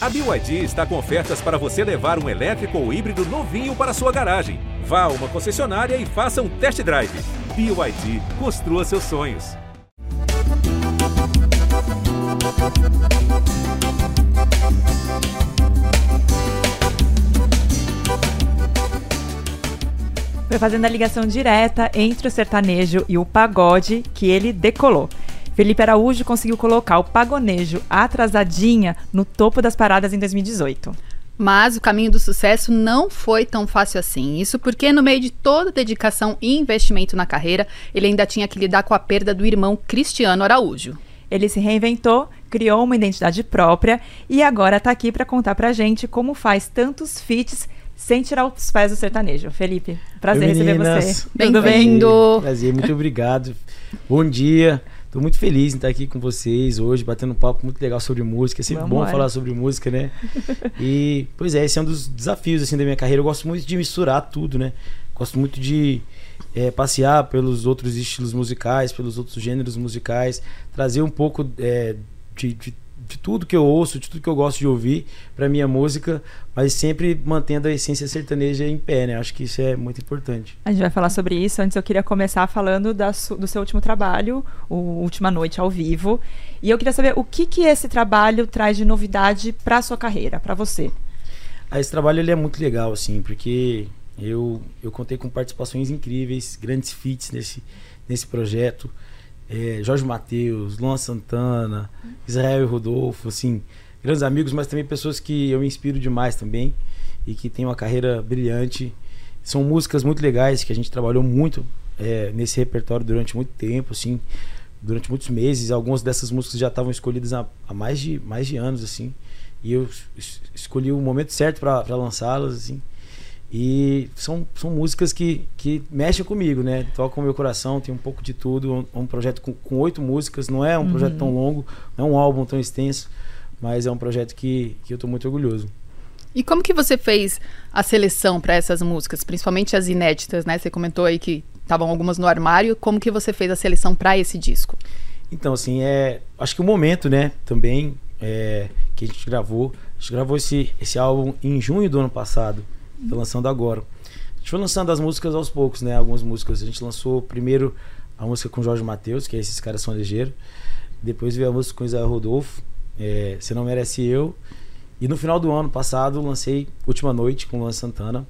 A BYD está com ofertas para você levar um elétrico ou híbrido novinho para sua garagem. Vá a uma concessionária e faça um test drive. BYD, construa seus sonhos. Foi fazendo a ligação direta entre o sertanejo e o pagode que ele decolou. Felipe Araújo conseguiu colocar o pagonejo atrasadinha no topo das paradas em 2018. Mas o caminho do sucesso não foi tão fácil assim. Isso porque, no meio de toda dedicação e investimento na carreira, ele ainda tinha que lidar com a perda do irmão Cristiano Araújo. Ele se reinventou, criou uma identidade própria e agora está aqui para contar pra gente como faz tantos feats sem tirar os pés do sertanejo. Felipe, prazer Oi, receber você. Bem-vindo. Prazer, muito obrigado. Bom dia. Tô muito feliz em estar aqui com vocês hoje, batendo um papo muito legal sobre música. É sempre Vamos bom falar sobre música, né? E, pois é, esse é um dos desafios assim da minha carreira. Eu gosto muito de misturar tudo, né? Gosto muito de é, passear pelos outros estilos musicais, pelos outros gêneros musicais, trazer um pouco é, de, de, de tudo que eu ouço, de tudo que eu gosto de ouvir para minha música, mas sempre mantendo a essência sertaneja em pé, né? Acho que isso é muito importante. A gente vai falar sobre isso. Antes eu queria começar falando da do seu último trabalho, o Última Noite ao Vivo. E eu queria saber o que, que esse trabalho traz de novidade para sua carreira, para você. Ah, esse trabalho ele é muito legal, assim, porque eu, eu contei com participações incríveis, grandes feats nesse, nesse projeto. É, Jorge Matheus, Luan Santana, Israel e Rodolfo, assim, grandes amigos, mas também pessoas que eu me inspiro demais também e que têm uma carreira brilhante. São músicas muito legais que a gente trabalhou muito é, nesse repertório durante muito tempo, assim, durante muitos meses. Algumas dessas músicas já estavam escolhidas há, há mais, de, mais de anos, assim. E eu es- escolhi o momento certo para lançá-las, assim. E são, são músicas que, que mexem comigo, né? Tocam o meu coração, tem um pouco de tudo. É um, um projeto com, com oito músicas, não é um projeto tão longo, não é um álbum tão extenso, mas é um projeto que, que eu tô muito orgulhoso. E como que você fez a seleção para essas músicas, principalmente as inéditas, né? Você comentou aí que estavam algumas no armário. Como que você fez a seleção para esse disco? Então, assim, é. Acho que o momento, né, também, é, que a gente gravou. A gente gravou esse, esse álbum em junho do ano passado. Tá lançando agora. A gente foi lançando as músicas aos poucos, né? Algumas músicas. A gente lançou primeiro a música com Jorge Matheus, que é Esses Caras São Ligeiros. Depois veio a música com Israel Rodolfo, é, Você Não Merece Eu. E no final do ano passado lancei Última Noite com Luan Santana,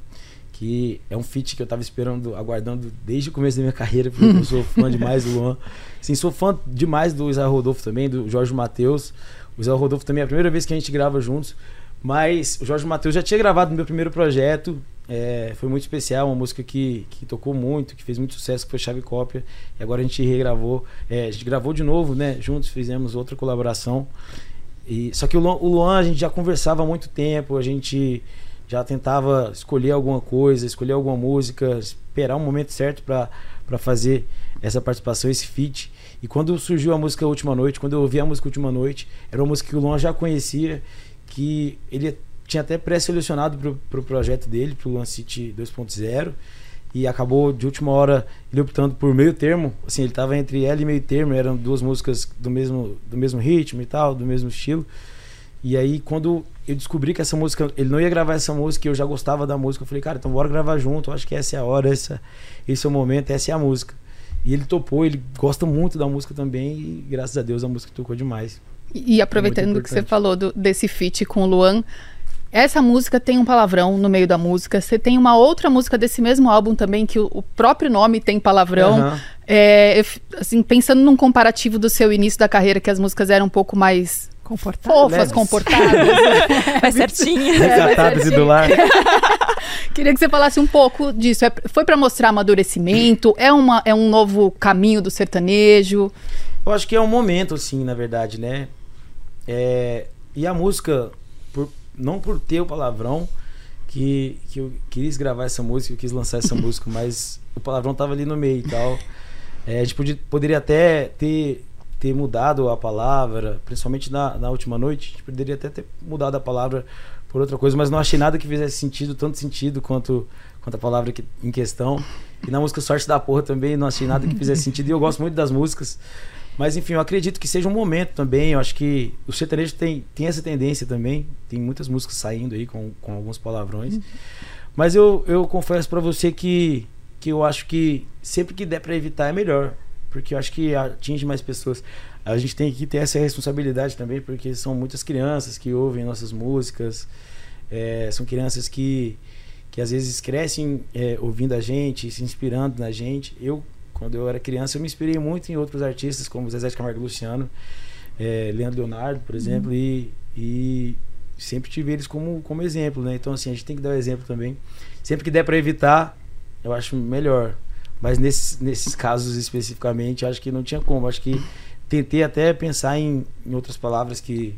que é um feat que eu tava esperando, aguardando desde o começo da minha carreira, porque eu sou fã demais do Luan. Sim, sou fã demais do Israel Rodolfo também, do Jorge Matheus. O Israel Rodolfo também é a primeira vez que a gente grava juntos. Mas o Jorge Matheus já tinha gravado meu primeiro projeto. é, foi muito especial, uma música que, que tocou muito, que fez muito sucesso, que foi Chave Cópia. E agora a gente regravou. é, a gente gravou de novo, né? Juntos fizemos outra colaboração. E, só que o Luan, o a gente já conversava há muito tempo, a gente já tentava escolher alguma coisa, escolher alguma música, esperar um momento certo para fazer essa participação, esse feat. E quando surgiu a música Última Noite, quando eu ouvi a música Última Noite, era uma música que o Luan já conhecia, que ele tinha até pré-selecionado pro, pro projeto dele, pro Luan City 2.0, e acabou de última hora ele optando por meio termo, assim, ele tava entre ela e meio termo, eram duas músicas do mesmo, do mesmo ritmo e tal, do mesmo estilo. E aí, quando eu descobri que essa música, ele não ia gravar essa música eu já gostava da música, eu falei, cara, então bora gravar junto, eu acho que essa é a hora, essa, esse é o momento, essa é a música. E ele topou, ele gosta muito da música também e graças a Deus a música tocou demais. E, aproveitando muito que você falou do- desse feat com o Luan, essa música tem um palavrão no meio da música. Você tem uma outra música desse mesmo álbum também, que o, o próprio nome tem palavrão. Aham. É, assim, pensando num comparativo do seu início da carreira, que as músicas eram um pouco mais fofas, Leves. Vai certinho. Recatadas e do lar. Queria que você falasse um pouco disso. É- foi pra mostrar amadurecimento? É, uma, é um novo caminho do sertanejo? Eu acho que é um momento, assim, na verdade, né? É, e a música, por- não por ter o palavrão, que, que eu quis gravar essa música, eu quis lançar essa música, mas o palavrão tava ali no meio e tal. É, a gente podia- poderia até ter, ter mudado a palavra, principalmente na, na última noite, a gente poderia até ter mudado a palavra por outra coisa, mas não achei nada que fizesse sentido, tanto sentido quanto, quanto a palavra que- em questão. E na música Sorte da Porra também não achei nada que fizesse sentido, e eu gosto muito das músicas. Mas enfim, eu acredito que seja um momento também. Eu acho que o sertanejo tem, tem essa tendência também. Tem muitas músicas saindo aí com, com alguns palavrões. Uhum. Mas eu, eu confesso para você que, que eu acho que sempre que der para evitar é melhor. Porque eu acho que atinge mais pessoas. A gente tem que ter essa responsabilidade também, porque são muitas crianças que ouvem nossas músicas. É, são crianças que, que às vezes crescem é, ouvindo a gente, se inspirando na gente. Eu quando eu era criança, eu me inspirei muito em outros artistas, como Zezé de Camargo Luciano, é, Leandro Leonardo, por exemplo, uhum. e, e sempre tive eles como, como exemplo, né? Então, assim, a gente tem que dar o um exemplo também. Sempre que der para evitar, eu acho melhor. Mas nesses, nesses casos especificamente, acho que não tinha como. Acho que tentei até pensar em, em outras palavras que,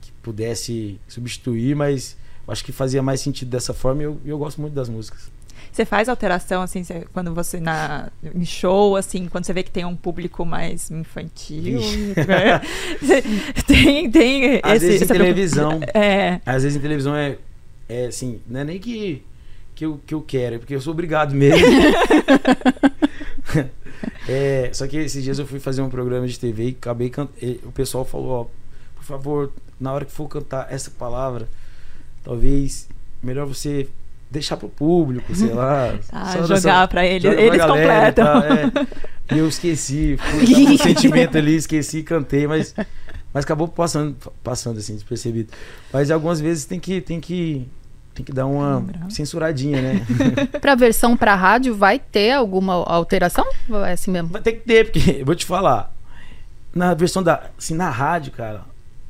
que pudesse substituir, mas acho que fazia mais sentido dessa forma e eu, eu gosto muito das músicas. Você faz alteração, assim, você, quando você na em show, assim, quando você vê que tem um público mais infantil. Né? tem, tem. Às esse, vezes em televisão. É. Às vezes em televisão é, é assim, não é nem que, que, eu, que eu quero, é porque eu sou obrigado mesmo. é, só que esses dias eu fui fazer um programa de TV e acabei cantando. O pessoal falou, ó, por favor, na hora que for cantar essa palavra, talvez melhor você deixar pro público, sei lá. Ah, jogar para ele, joga eles galera, completam. Tá, é. eu esqueci, fui um sentimento ali, esqueci, cantei, mas, mas acabou passando, passando assim, despercebido. Mas algumas vezes tem que, tem que, tem que dar uma censuradinha, né? pra versão pra rádio, vai ter alguma alteração? Ou é assim mesmo? Vai ter que ter, porque, vou te falar, na versão da, assim, na rádio, cara,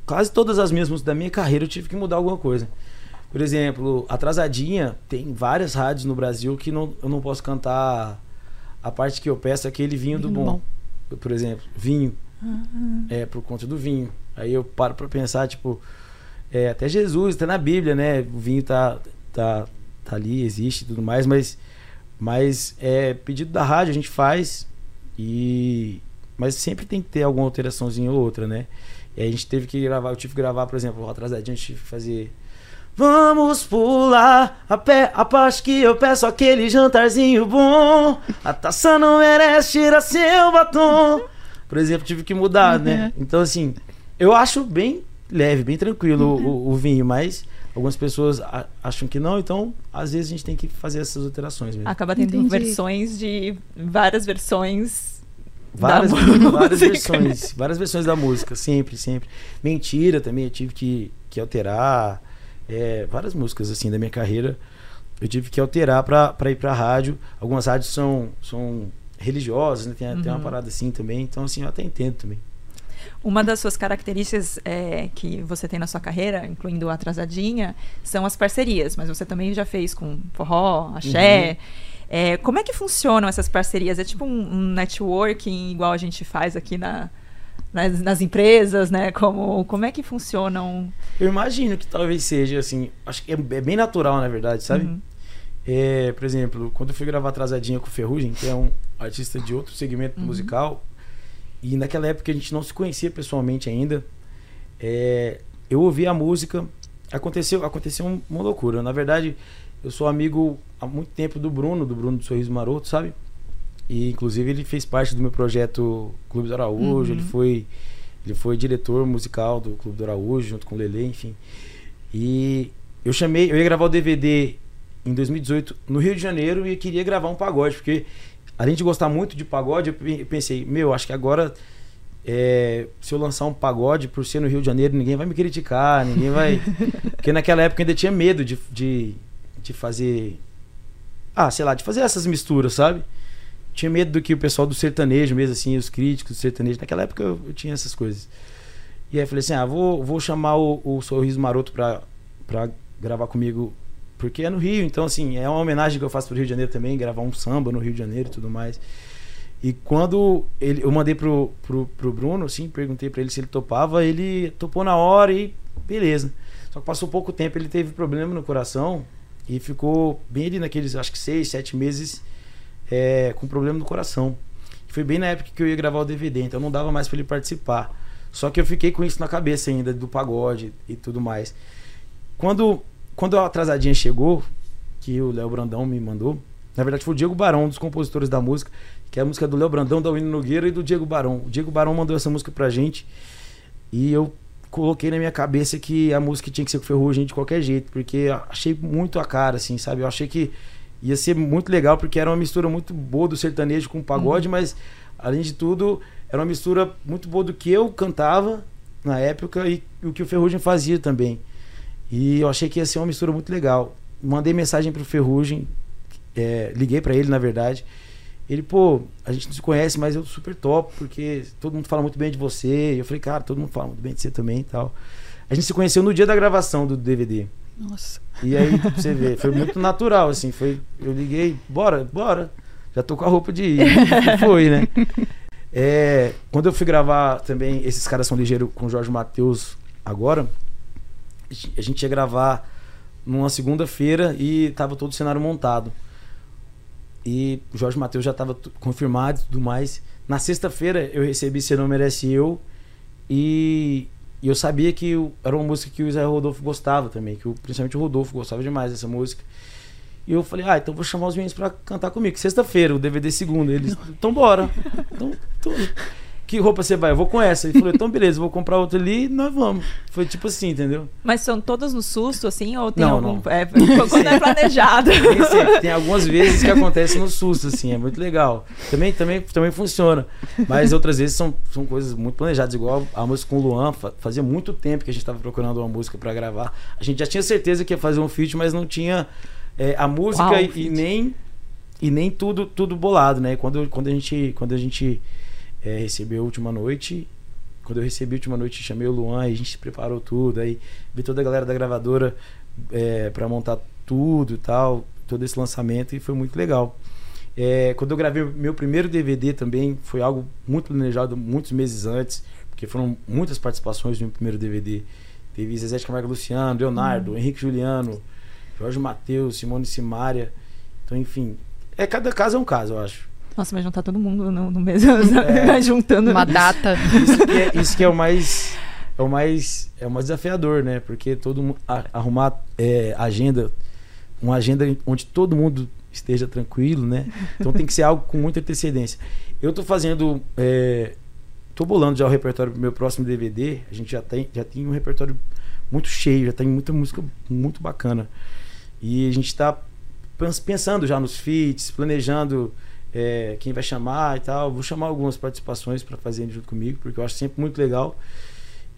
quase todas as mesmas da minha carreira eu tive que mudar alguma coisa. Por exemplo, Atrasadinha, tem várias rádios no Brasil que não, eu não posso cantar a parte que eu peço aquele vinho do bom. bom. Por exemplo, vinho. Uhum. É, por conta do vinho. Aí eu paro pra pensar, tipo, é, até Jesus, até na Bíblia, né? O vinho tá, tá, tá ali, existe e tudo mais, mas, mas é pedido da rádio, a gente faz e. Mas sempre tem que ter alguma alteraçãozinha ou outra, né? E a gente teve que gravar, eu tive que gravar, por exemplo, atrasadinho, a gente tive que fazer Vamos pular a pé a parte que eu peço aquele jantarzinho bom. A taça não merece tirar seu batom. Por exemplo, tive que mudar, né? Uhum. Então, assim, eu acho bem leve, bem tranquilo uhum. o, o, vinho, mas algumas pessoas acham que não, então às vezes a gente tem que fazer essas alterações mesmo. Acaba tendo Entendi. versões de várias versões. Várias, várias versões, várias versões da música, sempre, sempre. Mentira também, eu tive que, que alterar é, várias músicas assim da minha carreira eu tive que alterar para ir para rádio. Algumas rádios são, são religiosas, né? tem, uhum. tem uma uhum. parada assim também, então assim eu até entendo também. Uma das suas características é, que você tem na sua carreira, incluindo a Atrasadinha, são as parcerias, mas você também já fez com forró, axé. Uhum. É, como é que funcionam essas parcerias? É tipo um, um networking igual a gente faz aqui na, nas, nas, empresas, né? Como, como é que funcionam? Eu imagino que talvez seja assim, acho que é, é bem natural, na verdade, sabe? Uhum. É, por exemplo, quando eu fui gravar Atrasadinha com o Ferrugem, que é um artista de outro segmento uhum. musical, e naquela época a gente não se conhecia pessoalmente ainda, é, eu ouvi a música, aconteceu, aconteceu uma loucura. Na verdade, eu sou amigo há muito tempo do Bruno, do Bruno do Sorriso Maroto, sabe? E inclusive ele fez parte do meu projeto Clube do Araújo, uhum. ele foi ele foi diretor musical do Clube do Araújo junto com o Lele, enfim. E eu chamei, eu ia gravar o DVD em 2018 no Rio de Janeiro e queria gravar um pagode, porque além de gostar muito de pagode, eu pensei, meu, acho que agora é, se eu lançar um pagode por ser no Rio de Janeiro, ninguém vai me criticar, ninguém vai. Porque naquela época eu ainda tinha medo de, de, de fazer. Ah, sei lá, de fazer essas misturas, sabe? Tinha medo do que o pessoal do sertanejo mesmo, assim, os críticos do sertanejo. Naquela época eu, eu tinha essas coisas. E aí eu falei assim, ah, vou, vou chamar o, o Sorriso Maroto pra, pra gravar comigo, porque é no Rio. Então, assim, é uma homenagem que eu faço pro Rio de Janeiro também, gravar um samba no Rio de Janeiro e tudo mais. E quando ele, eu mandei pro, pro, pro Bruno, assim, perguntei para ele se ele topava, ele topou na hora e beleza. Só que passou pouco tempo, ele teve problema no coração e ficou bem ali naqueles, acho que seis, sete meses é, com problema no coração. Foi bem na época que eu ia gravar o DVD, então não dava mais para ele participar. Só que eu fiquei com isso na cabeça ainda, do pagode e tudo mais. Quando, quando a atrasadinha chegou, que o Léo Brandão me mandou, Na verdade, foi o Diego Barão, um dos compositores da música, que é a música do Léo Brandão, da Winnie Nogueira e do Diego Barão. O Diego Barão mandou essa música pra gente e eu coloquei na minha cabeça que a música tinha que ser com Ferrugem de qualquer jeito, porque achei muito a cara, assim, sabe? Eu achei que ia ser muito legal, porque era uma mistura muito boa do sertanejo com o pagode, mas, além de tudo, era uma mistura muito boa do que eu cantava na época e o que o Ferrugem fazia também. E eu achei que ia ser uma mistura muito legal. Mandei mensagem pro Ferrugem, é, liguei para ele, na verdade. Ele, pô, a gente não se conhece, mas eu super top, porque todo mundo fala muito bem de você. E eu falei, cara, todo mundo fala muito bem de você também e tal. A gente se conheceu no dia da gravação do DVD. Nossa. E aí, pra você ver, foi muito natural, assim. Foi, eu liguei, bora, bora. Já tô com a roupa de ir. Foi, né? É, quando eu fui gravar também, esses caras são ligeiros com o Jorge Matheus agora, a gente ia gravar numa segunda-feira e tava todo o cenário montado. E o Jorge Matheus já estava confirmado e tudo mais. Na sexta-feira eu recebi Se Não Merece Eu e, e eu sabia que era uma música que o Israel Rodolfo gostava também, que o, principalmente o Rodolfo gostava demais dessa música. E eu falei, ah, então vou chamar os meninos pra cantar comigo. Sexta-feira, o DVD segundo. Eles, então bora. Então, então, que roupa você vai? Eu vou com essa. Ele falou, então beleza, vou comprar outra ali e nós vamos. Foi tipo assim, entendeu? Mas são todas no susto, assim? Ou tem Não, algum. não. É, quando é planejado. Tem, tem algumas vezes que acontece no susto, assim, é muito legal. Também, também, também funciona. Mas outras vezes são, são coisas muito planejadas, igual a música com o Luan. fa- Fazia muito tempo que a gente estava procurando uma música para gravar. A gente já tinha certeza que ia fazer um feat, mas não tinha é, a música Qual e, e nem e nem tudo tudo bolado, né? Quando, quando a gente quando a gente é, recebeu a última noite, quando eu recebi a última noite, chamei o Luan, a gente preparou tudo, aí vi toda a galera da gravadora é, para montar tudo e tal, todo esse lançamento e foi muito legal. É, quando eu gravei o meu primeiro DVD também, foi algo muito planejado muitos meses antes, porque foram muitas participações no meu primeiro DVD. Teve Zezé de Camargo Luciano, Leonardo, Henrique Juliano, Jorge Matheus, Simone Simaria. Então, enfim, é cada caso é um caso, eu acho. Nossa, vai juntar todo mundo no, no mesmo. É. Vai juntando. Uma data. Isso que é, isso que é o mais é o mais é o mais desafiador, né? Porque todo mundo a- arrumar é, agenda, uma agenda onde todo mundo esteja tranquilo, né? Então tem que ser algo com muita antecedência. Eu tô fazendo é, tô bolando já o repertório pro meu próximo DVD. A gente já tem já tem um repertório muito cheio, já tem muita música muito bacana. E a gente tá pens- pensando já nos feats, planejando é, quem vai chamar e tal. Vou chamar algumas participações para fazerem junto comigo, porque eu acho sempre muito legal.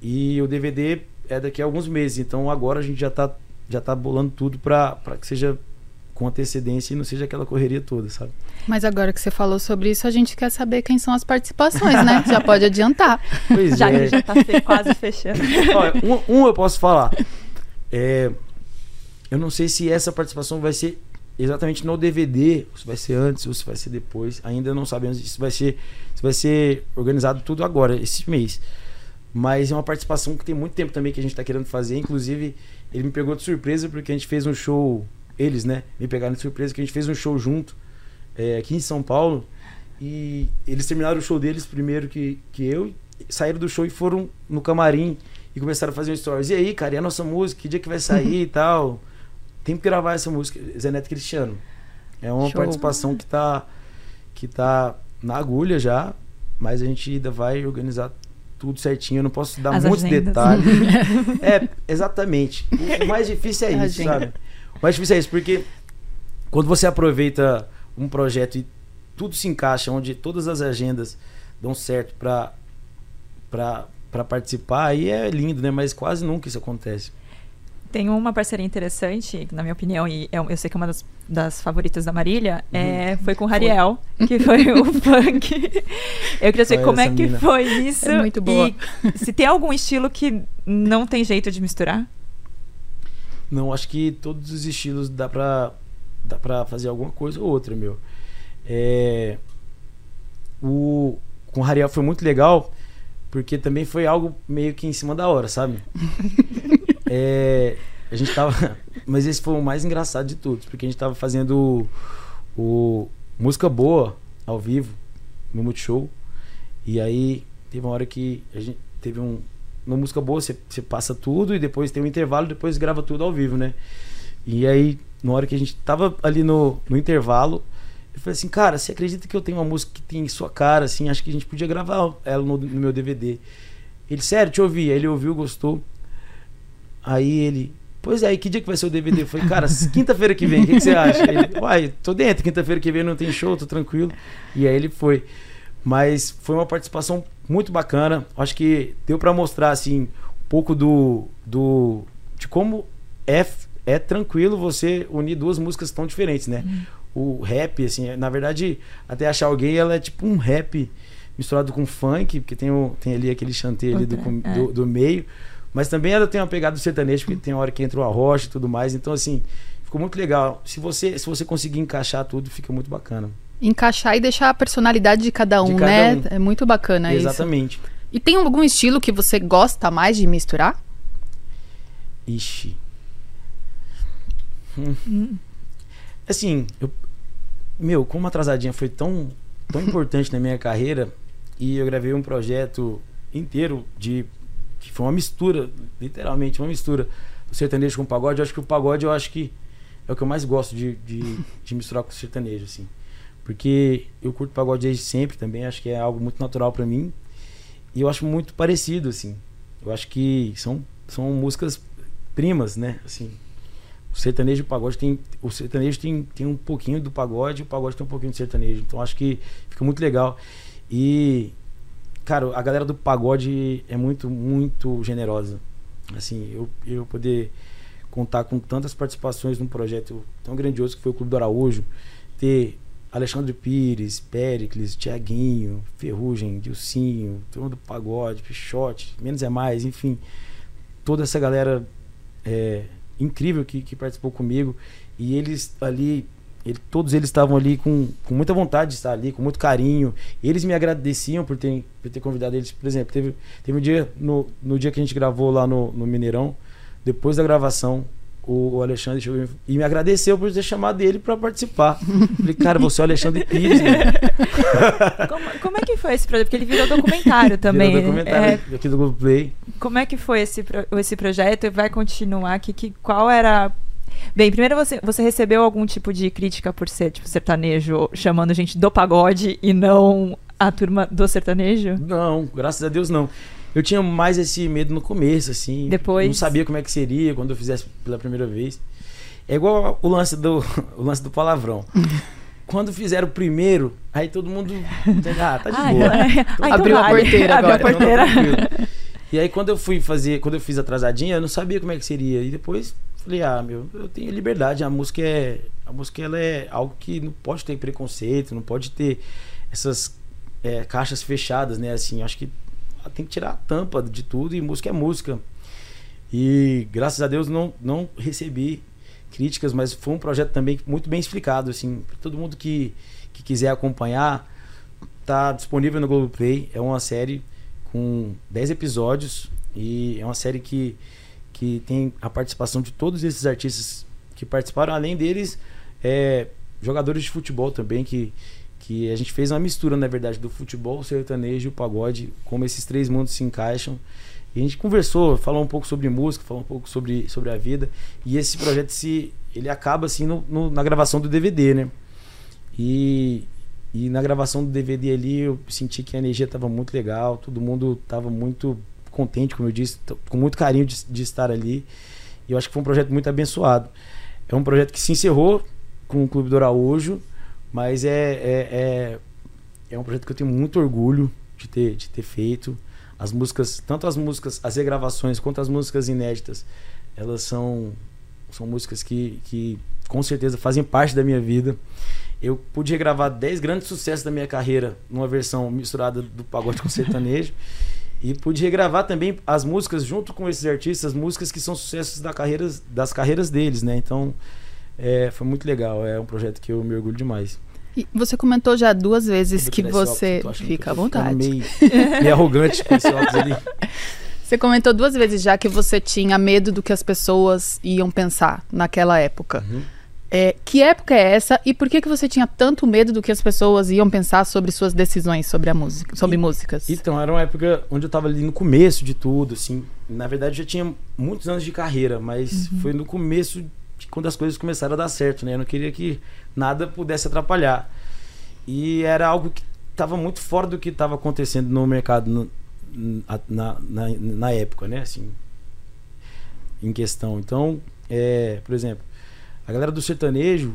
E o DVD é daqui a alguns meses, então agora a gente já tá, já tá bolando tudo para que seja com antecedência e não seja aquela correria toda, sabe? Mas agora que você falou sobre isso, a gente quer saber quem são as participações, né? Já pode adiantar. Pois Já é. já tá quase fechando. Olha, um, um eu posso falar. É, eu não sei se essa participação vai ser exatamente no DVD, se vai ser antes, ou se vai ser depois. Ainda não sabemos se vai ser, se vai ser organizado tudo agora, esse mês. Mas é uma participação que tem muito tempo também que a gente está querendo fazer. Inclusive, ele me pegou de surpresa porque a gente fez um show. Eles, né? Me pegaram de surpresa que a gente fez um show junto é, aqui em São Paulo. E eles terminaram o show deles primeiro que, que eu. Saíram do show e foram no camarim e começaram a fazer um stories. E aí, cara, e a nossa música? Que dia que vai sair e tal? Tem que gravar essa música. Zé Neto Cristiano. É uma Show. participação que tá, que tá na agulha já, mas a gente ainda vai organizar tudo certinho. Eu não posso dar As muitos agendas. detalhes. é, exatamente. O, mais difícil é isso, agenda. sabe? O mais difícil é isso, porque quando você aproveita um projeto e tudo se encaixa, onde todas as agendas dão certo para para participar, aí é lindo, né? Mas quase nunca isso acontece. Tem uma parceria interessante, na minha opinião, e é um- eu sei que é uma das, das favoritas da Marília, é, Uhum. foi com o Rariel, que foi o funk. Eu queria saber como é que mina. foi isso. É muito boa. E se tem algum estilo que não tem jeito de misturar? Não, acho que todos os estilos dá pra, dá pra fazer alguma coisa ou outra, meu. É, o, com o Rariel foi muito legal, porque também foi algo meio que em cima da hora, sabe? É, a gente tava. Mas esse foi o mais engraçado de todos, porque a gente tava fazendo o, o música boa ao vivo no Multishow. E aí teve uma hora que a gente teve um. Uma música boa, você, você passa tudo e depois tem um intervalo, depois grava tudo ao vivo, né? E aí, na hora que a gente tava ali no, no intervalo, eu falei assim, cara, você acredita que eu tenho uma música que tem sua cara, assim, acho que a gente podia gravar ela no, no meu DVD. Ele, sério, te ouvi. Aí ele ouviu, gostou. Aí ele, pois é, e que dia que vai ser o DVD? Eu falei, cara, quinta-feira que vem, o que, que, você acha? Ele, uai, tô dentro, quinta-feira que vem não tem show, tô tranquilo. E aí ele foi. Mas foi uma participação muito bacana. Acho que deu para mostrar, assim, um pouco do, do de como é, é tranquilo você unir duas músicas tão diferentes, né? Uhum. O rap, assim, na verdade, até achar alguém, ela é tipo um rap misturado com funk, porque tem, o, tem ali aquele chanteio ali do, é. do, do, meio. Mas também ela tem uma pegada do sertanejo, porque tem hora que entra o arrocha e tudo mais. Então, assim, ficou muito legal. Se você, se você conseguir encaixar tudo, fica muito bacana. Encaixar e deixar a personalidade de cada um, de cada né? Um. É muito bacana Exatamente. isso. Exatamente. E tem algum estilo que você gosta mais de misturar? Ixi. Hum. Hum. Assim, eu, meu, como atrasadinha foi tão, tão importante na minha carreira e eu gravei um projeto inteiro de que foi uma mistura, literalmente uma mistura do sertanejo com o pagode. Eu acho que o pagode eu acho que é o que eu mais gosto de, de, de misturar com o sertanejo, assim. Porque eu curto pagode desde sempre também, acho que é algo muito natural para mim. E eu acho muito parecido, assim. Eu acho que são, são músicas primas, né? Assim, o sertanejo e o pagode tem. O sertanejo tem, tem um pouquinho do pagode e o pagode tem um pouquinho do sertanejo. Então acho que fica muito legal. E, cara, a galera do pagode é muito, muito generosa. Assim, eu, eu poder contar com tantas participações num projeto tão grandioso que foi o Clube do Araújo, ter Alexandre Pires, Pericles, Tiaguinho, Ferrugem, Dilcinho, turma do Pagode, Pichote, Menos é Mais, enfim. Toda essa galera é, incrível que, que participou comigo. E eles ali, ele, todos eles estavam ali com, com muita vontade de estar ali, com muito carinho. Eles me agradeciam por ter, por ter convidado eles. Por exemplo, teve, teve um dia, no, no dia que a gente gravou lá no, no Mineirão, depois da gravação, o, Alexandre chegou e me agradeceu por ter chamado ele para participar. Falei, cara, você é o Alexandre Pires, né? como, como, é que foi esse projeto? Porque ele virou documentário também. Virou documentário é, aqui do Google Play. Como é que foi esse, esse projeto e vai continuar? Que, que, qual era Bem, primeiro você, você recebeu algum tipo de crítica por ser tipo sertanejo, chamando gente do pagode e não a turma do sertanejo? Não, graças a Deus não. Eu tinha mais esse medo no começo, assim. Depois. Não sabia como é que seria quando eu fizesse pela primeira vez. É igual o lance do, o lance do palavrão. quando fizeram o primeiro, aí todo mundo. Ah, tá de ah, boa. Ah, abriu então a porteira agora. Abriu a porteira. e aí quando eu fui fazer, quando eu fiz atrasadinha, eu não sabia como é que seria. E depois falei, ah, meu, eu tenho liberdade. A música é. A música ela é algo que não pode ter preconceito, não pode ter essas é, caixas fechadas, né? Assim, acho que tem que tirar a tampa de tudo e música é música. E graças a Deus não, não recebi críticas, mas foi um projeto também muito bem explicado, assim, para todo mundo que, que quiser acompanhar, tá disponível no Globoplay, é uma série com 10 episódios e é uma série que, que tem a participação de todos esses artistas que participaram, além deles, é, jogadores de futebol também que, que a gente fez uma mistura, na verdade, do futebol, o sertanejo e o pagode, como esses três mundos se encaixam. E a gente conversou, falou um pouco sobre música, falou um pouco sobre, sobre a vida. E esse projeto se ele acaba assim no, no, na gravação do DVD, né? E, e na gravação do DVD ali eu senti que a energia estava muito legal, todo mundo estava muito contente, como eu disse, com muito carinho de, de estar ali. E eu acho que foi um projeto muito abençoado. É um projeto que se encerrou com o Clube do Araújo mas é, é, é, é um projeto que eu tenho muito orgulho de ter, de ter feito. As músicas, tanto as músicas, as regravações, quanto as músicas inéditas, elas são, são músicas que, que com certeza fazem parte da minha vida. Eu pude regravar 10 grandes sucessos da minha carreira numa versão misturada do pagode com sertanejo. E pude regravar também as músicas junto com esses artistas, músicas que são sucessos da carreira, das carreiras deles, né? Então, é, foi muito legal. É um projeto que eu me orgulho demais. E você comentou já duas vezes que você. Fica à vontade. Meio, meio arrogante com esse óculos ali. Você comentou duas vezes já que você tinha medo do que as pessoas iam pensar naquela época. Uhum. É, que época é essa e por que, que você tinha tanto medo do que as pessoas iam pensar sobre suas decisões sobre a música, sobre e, músicas? Então, era uma época onde eu estava ali no começo de tudo, assim. Na verdade, já tinha muitos anos de carreira, mas uhum. foi no começo quando as coisas começaram a dar certo, né? Eu não queria que nada pudesse atrapalhar. E era algo que estava muito fora do que estava acontecendo no mercado no, na, na, na, época, né? Assim, em questão. Então, é, por exemplo, a galera do sertanejo,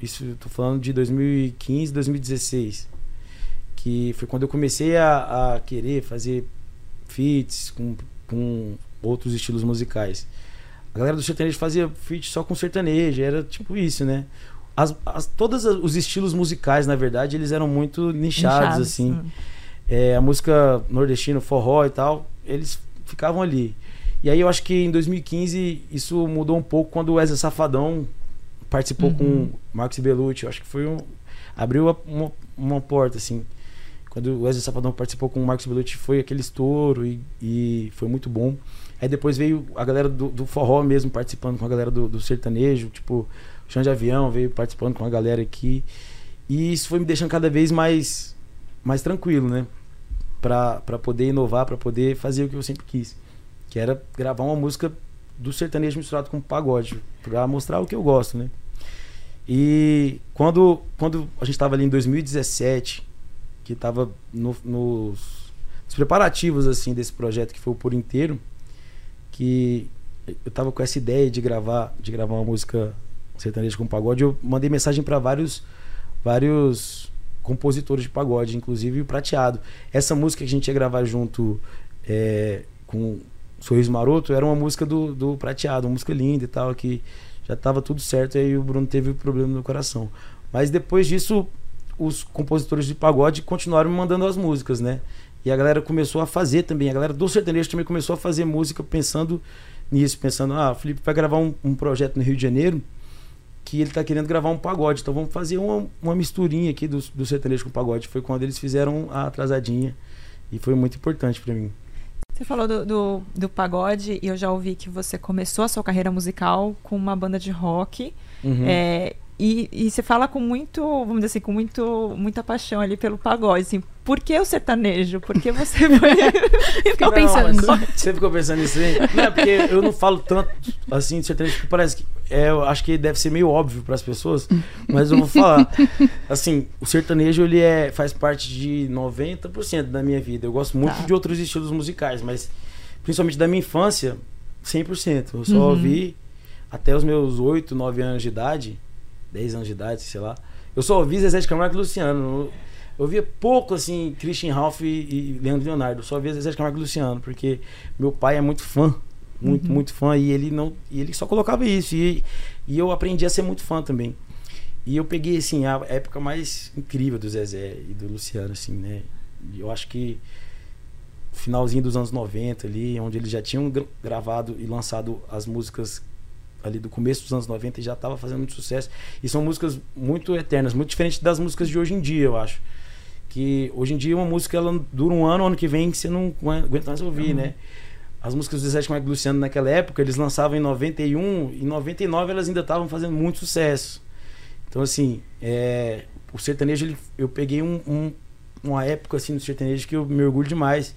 isso eu tô falando de 2015, 2016, que foi quando eu comecei a, a querer fazer feats com, com outros estilos musicais. A galera do sertanejo fazia feat só com sertanejo, era tipo isso, né? As, as, todos os estilos musicais, na verdade, eles eram muito nichados, Nichados, assim. Hum. É, a música nordestina, forró e tal, eles ficavam ali. E aí eu acho que em 2015 isso mudou um pouco quando o Wesley Safadão participou uhum. com Marcos Bellucci. Acho que foi um. abriu uma, uma porta, assim. Quando o Wesley Safadão participou com o Marcos Bellucci, foi aquele estouro e, e, foi muito bom. Aí depois veio a galera do, do forró mesmo participando com a galera do, do sertanejo, tipo chão de avião, veio participando com a galera aqui. E isso foi me deixando cada vez mais, mais tranquilo, né? Pra, pra poder inovar, para poder fazer o que eu sempre quis. Que era gravar uma música do sertanejo misturado com pagode. Pra mostrar o que eu gosto, né? E quando, quando a gente estava ali em 2017, que estava no, nos, nos, preparativos assim desse projeto que foi o Por Inteiro, que eu tava com essa ideia de gravar, de gravar uma música sertanejo com pagode, eu mandei mensagem para vários vários compositores de pagode, inclusive o Prateado. Essa música que a gente ia gravar junto é, com Sorriso Maroto era uma música do, do Prateado, uma música linda e tal, que já estava tudo certo, e aí o Bruno teve o problema no coração. Mas depois disso, os compositores de pagode continuaram me mandando as músicas, né? E a galera começou a fazer também, a galera do sertanejo também começou a fazer música pensando nisso, pensando, ah, o Felipe vai gravar um, um projeto no Rio de Janeiro, que ele tá querendo gravar um pagode. Então vamos fazer uma, uma misturinha aqui do, do sertanejo com pagode. Foi quando eles fizeram a atrasadinha. E foi muito importante para mim. Você falou do, do, do, pagode e eu já ouvi que você começou a sua carreira musical com uma banda de rock. Uhum. É, e, e você fala com muito, vamos dizer assim, com muito, muita paixão ali pelo pagode, assim, por que o sertanejo? Por que você ficou pensando? Você ficou pensando nisso aí? Não, é porque eu não falo tanto assim de sertanejo, porque parece que é, eu acho que deve ser meio óbvio para as pessoas, mas eu vou falar. Assim, o sertanejo ele é, faz parte de 90% da minha vida. Eu gosto muito tá. de outros estilos musicais, mas principalmente da minha infância, 100%. Eu só uhum. ouvi até os meus 8, 9 anos de idade 10 anos de idade, sei lá. Eu só ouvi Zezé de Camargo e Luciano. Eu ouvia pouco, assim, Christian Ralph e, e Leandro Leonardo. Eu só ouvia Zezé de Camargo e Luciano, porque meu pai é muito fã. Muito, uhum. muito fã. E ele não. E ele só colocava isso. E, e eu aprendi a ser muito fã também. E eu peguei, assim, a época mais incrível do Zezé e do Luciano, assim, né? Eu acho que finalzinho dos anos 90 ali, onde eles já tinham gravado e lançado as músicas ali do começo dos anos 90 e já estava fazendo muito sucesso. E são músicas muito eternas, muito diferentes das músicas de hoje em dia, eu acho. Que hoje em dia uma música ela dura um ano, ano que vem você não aguenta mais ouvir, uhum. né? As músicas do Zé de Luciano naquela época, eles lançavam em 91, e em 99 elas ainda estavam fazendo muito sucesso. Então, assim, é, o sertanejo, ele, eu peguei um, um, uma época assim no sertanejo que eu me orgulho demais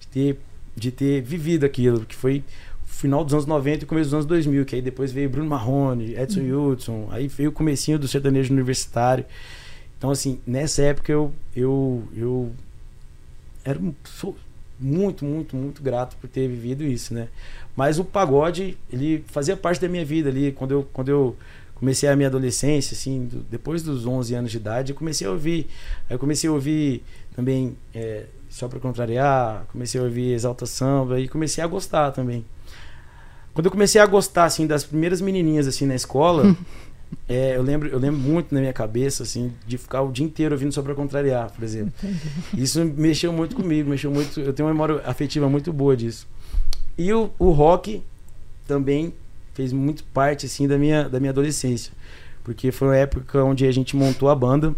de ter, de ter vivido aquilo, que foi final dos anos 90 e começo dos anos 2000, que aí depois veio Bruno Marrone, Edson uhum. Hudson, aí veio o comecinho do sertanejo universitário. Então, assim, nessa época eu, eu, eu era sou muito, muito, muito grato por ter vivido isso, né? Mas o pagode, ele fazia parte da minha vida ali, quando eu, quando eu comecei a minha adolescência, assim, do, depois dos 11 anos de idade, eu comecei a ouvir, aí eu comecei a ouvir também, é, só para contrariar, comecei a ouvir Exalta Samba e comecei a gostar também. Quando eu comecei a gostar, assim, das primeiras menininhas, assim, na escola, é, eu, lembro, eu lembro muito na minha cabeça, assim, de ficar o dia inteiro ouvindo só pra contrariar, por exemplo. Isso mexeu muito comigo, mexeu muito. Eu tenho uma memória afetiva muito boa disso. E o, o rock também fez muito parte, assim, da minha, da minha adolescência. Porque foi uma época onde a gente montou a banda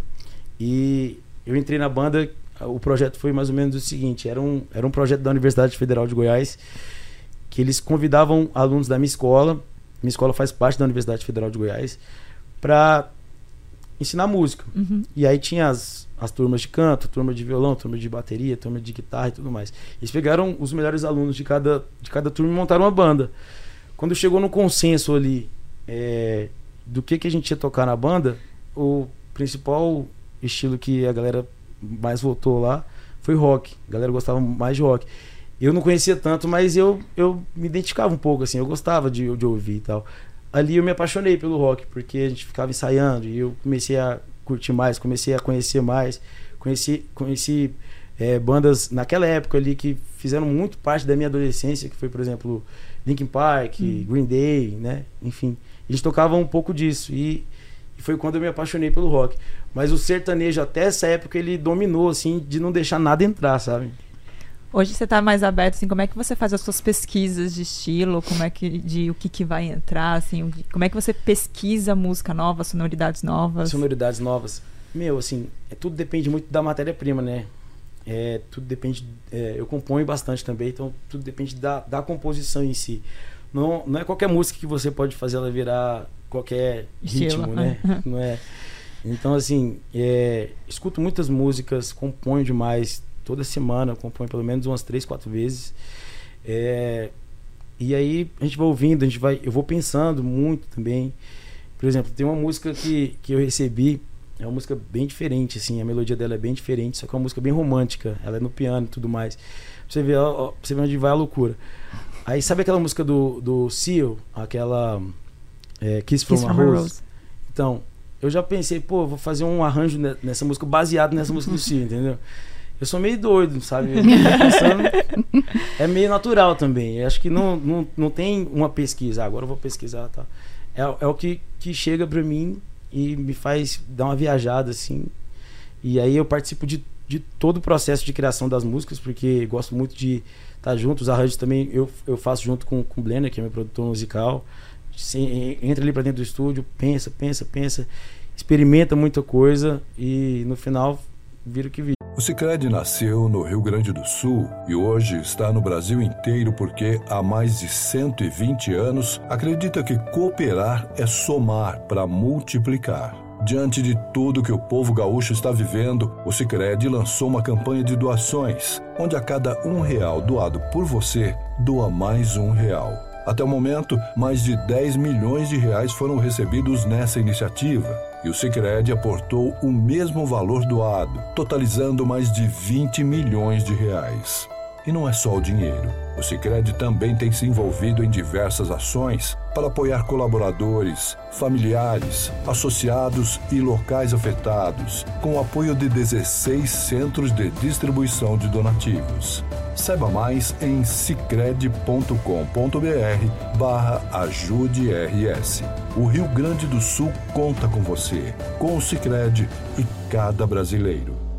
e eu entrei na banda. O projeto foi mais ou menos o seguinte: era um, era um projeto da Universidade Federal de Goiás que eles convidavam alunos da minha escola, minha escola faz parte da Universidade Federal de Goiás, para ensinar música. Uhum. E aí tinha as, as turmas de canto, turma de violão, turma de bateria, turma de guitarra e tudo mais. Eles pegaram os melhores alunos de cada, de cada turma e montaram uma banda. Quando chegou no consenso ali é, do que, que a gente ia tocar na banda, o principal estilo que a galera mais votou lá foi rock. A galera gostava mais de rock. Eu não conhecia tanto, mas eu, eu me identificava um pouco, assim, eu gostava de, de ouvir e tal. Ali eu me apaixonei pelo rock, porque a gente ficava ensaiando e eu comecei a curtir mais, comecei a conhecer mais. Conheci, conheci é, bandas naquela época ali que fizeram muito parte da minha adolescência, que foi, por exemplo, Linkin Park, hum. Green Day, né? Enfim, a gente tocava um pouco disso e, e, foi quando eu me apaixonei pelo rock. Mas o sertanejo até essa época ele dominou assim de não deixar nada entrar, sabe? Hoje você está mais aberto, assim, como é que você faz as suas pesquisas de estilo, como é que de o que, que vai entrar, assim, como é que você pesquisa música nova, sonoridades novas? Sonoridades novas. Meu, assim, é, tudo depende muito da matéria-prima, né? É, tudo depende. É, eu componho bastante também, então tudo depende da, da composição em si. Não, não é qualquer música que você pode fazer ela virar qualquer Estilo. ritmo, né? não é. Então, assim, é, escuto muitas músicas, componho demais. Toda semana componho pelo menos umas três, quatro vezes. É, e aí a gente vai ouvindo, a gente vai, eu vou pensando muito também. Por exemplo, tem uma música que, que eu recebi é uma música bem diferente, assim, a melodia dela é bem diferente, só que é uma música bem romântica, ela é no piano e tudo mais. Pra você ver, ó, você ver onde vai a loucura. Aí sabe aquela música do, do Seal, aquela é, Kiss, Kiss from, from a Rose? Rose? Então, eu já pensei, pô, vou fazer um arranjo nessa música baseado nessa música do Seal, entendeu? Eu sou meio doido, sabe? Pensando, é meio natural também. Eu acho que não, não, não tem uma pesquisa. Ah, agora eu vou pesquisar, tá? É, é o que, que chega para mim e me faz dar uma viajada assim. E aí eu participo de, de todo o processo de criação das músicas, porque gosto muito de estar tá junto. Os arranjos também eu, eu faço junto com, com o Blenner, que é meu produtor musical. Entra ali para dentro do estúdio, pensa, pensa, pensa, experimenta muita coisa e no final vira o que vira. O Cicred nasceu no Rio Grande do Sul e hoje está no Brasil inteiro porque há mais de 120 anos acredita que cooperar é somar para multiplicar. Diante de tudo que o povo gaúcho está vivendo, o Cicred lançou uma campanha de doações, onde a cada um real doado por você, doa mais um real. Até o momento, mais de 10 milhões de reais foram recebidos nessa iniciativa e o Sicredi aportou o mesmo valor doado, totalizando mais de 20 milhões de reais. E não é só o dinheiro. O Sicredi também tem se envolvido em diversas ações para apoiar colaboradores, familiares, associados e locais afetados, com o apoio de 16 centros de distribuição de donativos. Saiba mais em cicred.com.br barra. O Rio Grande do Sul conta com você, com o Cicred e cada brasileiro.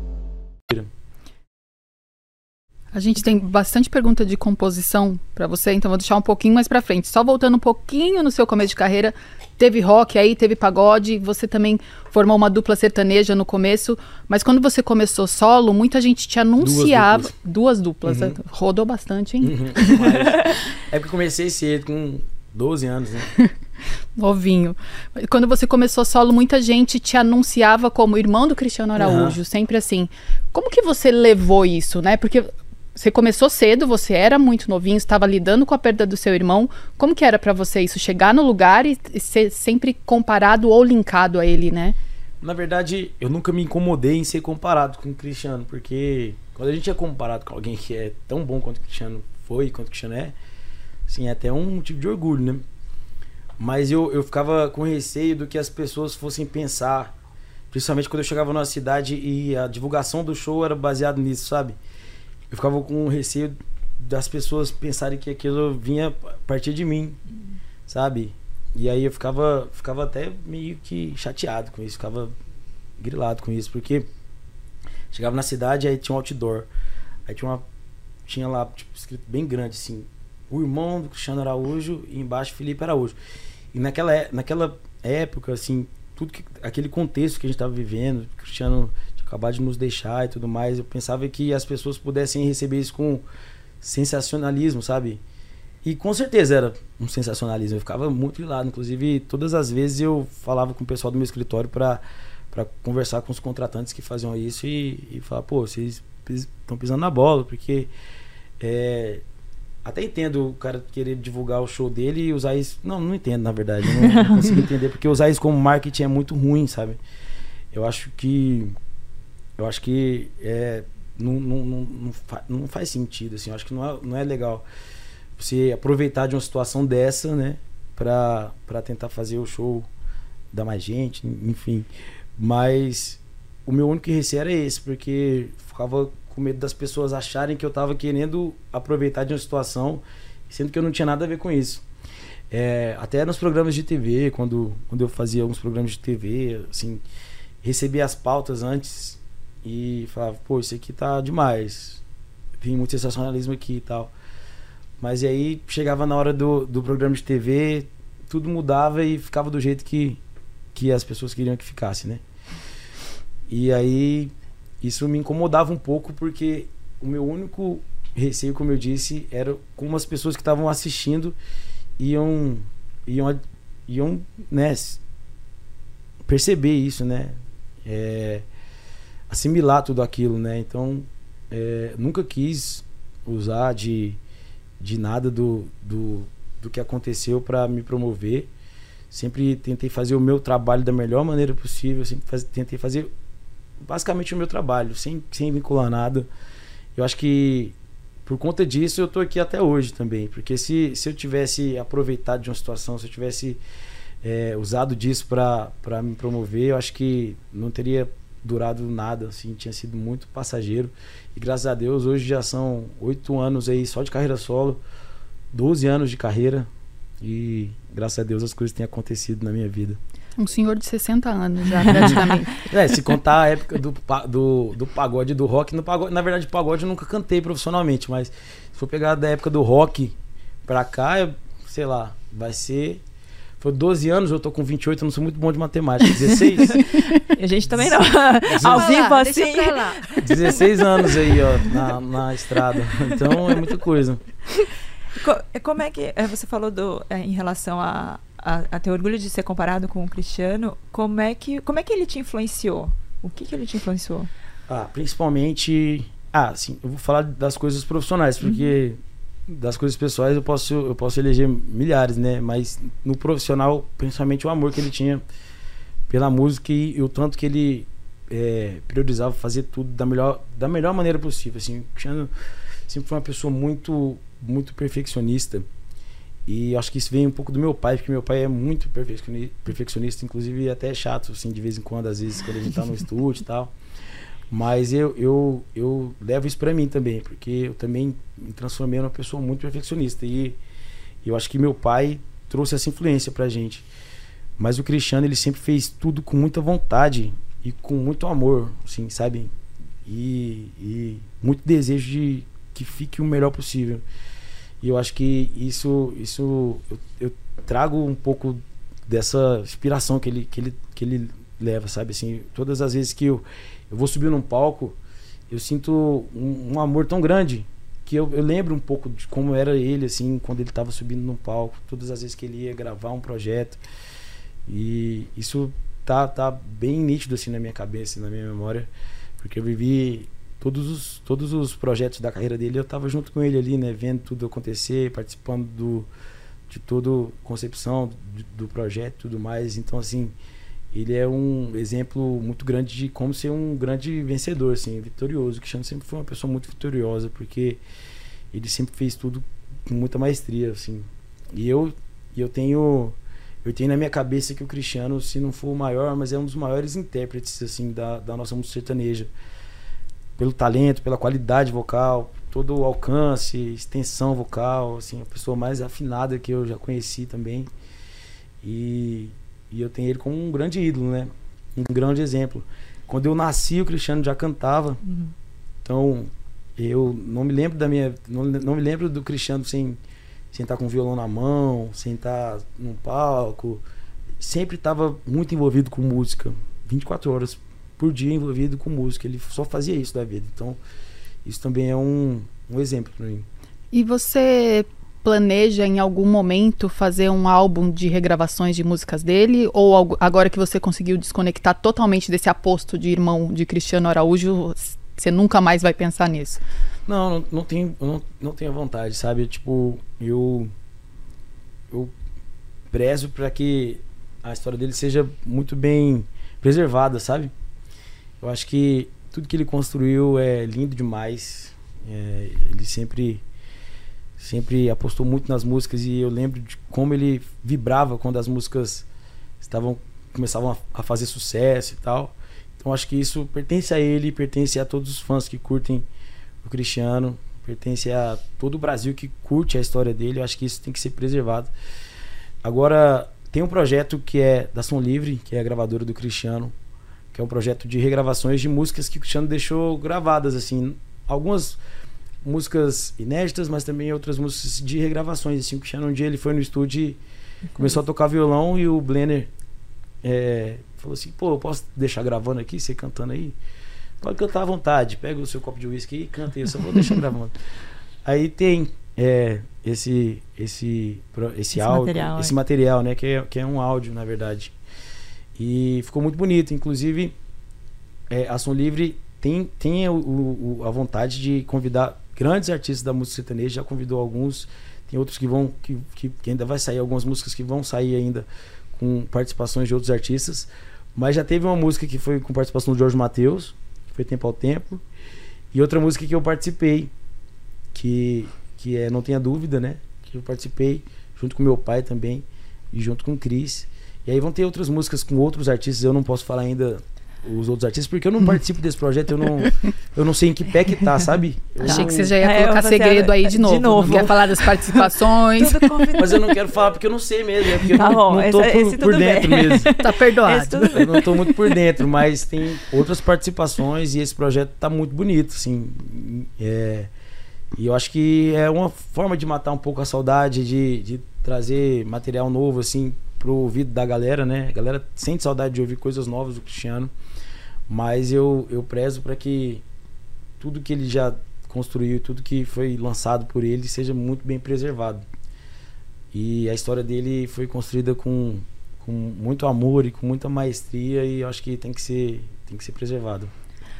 A gente tem bastante pergunta de composição para você, então vou deixar um pouquinho mais para frente. Só voltando um pouquinho no seu começo de carreira, teve rock aí, teve pagode, você também formou uma dupla sertaneja no começo, mas quando você começou solo, muita gente te anunciava duas duplas, duas duplas uhum. rodou bastante, hein? Uhum, é porque comecei cedo com 12 anos, né? Novinho. Quando você começou solo, muita gente te anunciava como irmão do Cristiano Araújo, uhum. sempre assim. Como que você levou isso, né? Porque você começou cedo, você era muito novinho, estava lidando com a perda do seu irmão. Como que era para você isso? Chegar no lugar e ser sempre comparado ou linkado a ele, né? Na verdade, eu nunca me incomodei em ser comparado com o Cristiano, porque quando a gente é comparado com alguém que é tão bom quanto o Cristiano foi, quanto o Cristiano é, assim, é até um motivo de orgulho, né? Mas eu, eu ficava com receio do que as pessoas fossem pensar, principalmente quando eu chegava numa cidade e a divulgação do show era baseado nisso, sabe? Eu ficava com receio das pessoas pensarem que aquilo vinha a partir de mim, sabe? E aí eu ficava, ficava até meio que chateado com isso, ficava grilado com isso, porque chegava na cidade aí tinha um outdoor, aí tinha uma tinha lá tipo, escrito bem grande assim, o irmão do Cristiano Araújo e embaixo Felipe Araújo. E naquela naquela época assim, tudo que aquele contexto que a gente estava vivendo, Cristiano acabar de nos deixar e tudo mais. Eu pensava que as pessoas pudessem receber isso com sensacionalismo, sabe? E com certeza era um sensacionalismo. Eu ficava muito lado. Inclusive, todas as vezes eu falava com o pessoal do meu escritório para para conversar com os contratantes que faziam isso e, e falar, pô, vocês estão pisando na bola, porque é, até entendo o cara querer divulgar o show dele e usar isso. Não, não entendo, na verdade. Não, não consigo entender, porque usar isso como marketing é muito ruim, sabe? Eu acho que. Eu acho que é, não, não, não, não, fa- não faz sentido, assim. Eu acho que não é, não é legal você aproveitar de uma situação dessa, né? Pra, pra tentar fazer o show dar mais gente, enfim. Mas o meu único receio era esse, porque ficava com medo das pessoas acharem que eu tava querendo aproveitar de uma situação, sendo que eu não tinha nada a ver com isso. É, até nos programas de TV, quando, quando eu fazia alguns programas de TV, assim, recebia as pautas antes e falava, pô, isso aqui tá demais. Tem muito sensacionalismo aqui e tal. Mas e aí chegava na hora do, do programa de TV, tudo mudava e ficava do jeito que, que as pessoas queriam que ficasse, né? E aí isso me incomodava um pouco porque o meu único receio, como eu disse, era como as pessoas que estavam assistindo iam iam iam, né, perceber isso, né? É, assimilar tudo aquilo, né? Então, é, nunca quis usar de, de nada do, do, do que aconteceu para me promover. Sempre tentei fazer o meu trabalho da melhor maneira possível. Sempre faz- tentei fazer basicamente o meu trabalho, sem, sem vincular nada. Eu acho que por conta disso eu tô aqui até hoje também. Porque se, se eu tivesse aproveitado de uma situação, se eu tivesse é, usado disso para me promover, eu acho que não teria durado nada, assim, tinha sido muito passageiro. E graças a Deus, hoje já são oito anos aí só de carreira solo, 12 anos de carreira. E graças a Deus as coisas têm acontecido na minha vida. Um senhor de 60 anos já, praticamente. É, se contar a época do, do, do pagode do rock, no pagode, na verdade, pagode eu nunca cantei profissionalmente, mas se for pegar da época do rock pra cá, eu, sei lá, vai ser. Foi 12 anos, eu tô com 28, eu não sou muito bom de matemática. 16? E a gente também não. Ao vivo assim. Deixa pra lá. 16 anos aí, ó, na, na estrada. Então é muita coisa. Co- Como é que é, você falou do é, em relação a, a, a ter orgulho de ser comparado com o Cristiano? Como é que como é que ele te influenciou? O que que ele te influenciou? Ah, principalmente. Ah, sim, eu vou falar das coisas profissionais, porque das coisas pessoais eu posso, eu posso eleger milhares, né? Mas no profissional, principalmente o amor que ele tinha pela música e, e o tanto que ele é, priorizava fazer tudo da melhor, da melhor maneira possível. Assim, o Cristiano sempre foi uma pessoa muito, muito perfeccionista. E acho que isso vem um pouco do meu pai, porque meu pai é muito perfeccioni- perfeccionista, inclusive até é chato, assim, de vez em quando, às vezes, quando a gente tá no estúdio e tal. Mas eu, eu, eu levo isso pra mim também, porque eu também me transformei numa pessoa muito perfeccionista. E eu acho que meu pai trouxe essa influência pra gente. Mas o Cristiano, ele sempre fez tudo com muita vontade e com muito amor, assim, sabe? E, e muito desejo de que fique o melhor possível. E eu acho que isso, isso eu, eu trago um pouco dessa inspiração que ele, que ele, que ele leva, sabe? Assim, todas as vezes que eu, eu vou subir num palco, eu sinto um, um amor tão grande que eu, eu lembro um pouco de como era ele, assim, quando ele estava subindo num palco, todas as vezes que ele ia gravar um projeto. E isso tá, tá bem nítido, assim, na minha cabeça, na minha memória, porque eu vivi todos os, todos os projetos da carreira dele, eu estava junto com ele ali, né, vendo tudo acontecer, participando do, de toda a concepção do, do projeto e tudo mais. Então, assim, ele é um exemplo muito grande de como ser um grande vencedor, assim, vitorioso. O Cristiano sempre foi uma pessoa muito vitoriosa, porque ele sempre fez tudo com muita maestria, assim. E eu, eu tenho eu tenho na minha cabeça que o Cristiano, se não for o maior, mas é um dos maiores intérpretes assim da, da nossa música sertaneja. Pelo talento, pela qualidade vocal, todo o alcance, extensão vocal, assim, a pessoa mais afinada que eu já conheci também. E, e eu tenho ele como um grande ídolo, né? Um grande exemplo. Quando eu nasci, o Cristiano já cantava. Então, eu não me lembro da minha. Não, não me lembro do Cristiano sem, sem estar com o violão na mão, sem estar num palco. Sempre estava muito envolvido com música. 24 horas por dia envolvido com música. Ele só fazia isso da vida. Então, isso também é um, um exemplo para mim. E você planeja em algum momento fazer um álbum de regravações de músicas dele? Ou agora que você conseguiu desconectar totalmente desse aposto de irmão de Cristiano Araújo, Você nunca mais vai pensar nisso. Não, não, não tenho, não, não tenho vontade, sabe? Tipo, eu eu prezo para que a história dele seja muito bem preservada, sabe? Eu acho que tudo que ele construiu é lindo demais. É, ele sempre sempre apostou muito nas músicas e eu lembro de como ele vibrava quando as músicas estavam começavam a, a fazer sucesso e tal. Então acho que isso pertence a ele, pertence a todos os fãs que curtem o Cristiano, pertence a todo o Brasil que curte a história dele. Eu acho que isso tem que ser preservado. Agora tem um projeto que é da Som Livre, que é a gravadora do Cristiano, que é um projeto de regravações de músicas que o Cristiano deixou gravadas assim, algumas músicas inéditas, mas também outras músicas de regravações. Assim, o Cristiano um dia ele foi no estúdio e começou a tocar violão e o Blender é, falou assim, pô, eu posso deixar gravando aqui, você cantando aí? Pode cantar à vontade, pega o seu copo de uísque e canta aí, eu só vou deixar gravando. Aí tem é, esse esse esse, esse áudio, material, esse é. material, né, que é, que é um áudio, na verdade. E ficou muito bonito, inclusive é, a Som Livre tem, tem o, o, a vontade de convidar grandes artistas da música sertaneja, já convidou alguns, tem outros que vão que, que, que ainda vai sair algumas músicas que vão sair ainda com participações de outros artistas, mas já teve uma música que foi com participação do Jorge Mateus, que foi Tempo ao Tempo, e outra música que eu participei, que que é Não Tenha Dúvida, né? Que eu participei junto com meu pai também e junto com o Cris. E aí vão ter outras músicas com outros artistas, eu não posso falar ainda os outros artistas, porque eu não participo desse projeto, eu não, eu não sei em que pé que tá, sabe? Eu Achei não... que você já ia é, colocar segredo aí de novo. De novo. Não quer falar das participações. mas eu não quero falar porque eu não sei mesmo, é porque tá eu não, não tô esse, por, esse por dentro bem. mesmo. Tá perdoado. Eu não tô muito por dentro, mas tem outras participações e esse projeto tá muito bonito, assim. É, e eu acho que é uma forma de matar um pouco a saudade, de, de trazer material novo, assim, pro ouvido da galera, né? A galera sente saudade de ouvir coisas novas do Cristiano. Mas eu, eu prezo para que tudo que ele já construiu, tudo que foi lançado por ele seja muito bem preservado. E a história dele foi construída com, com muito amor e com muita maestria e eu acho que tem que ser, tem que ser preservado.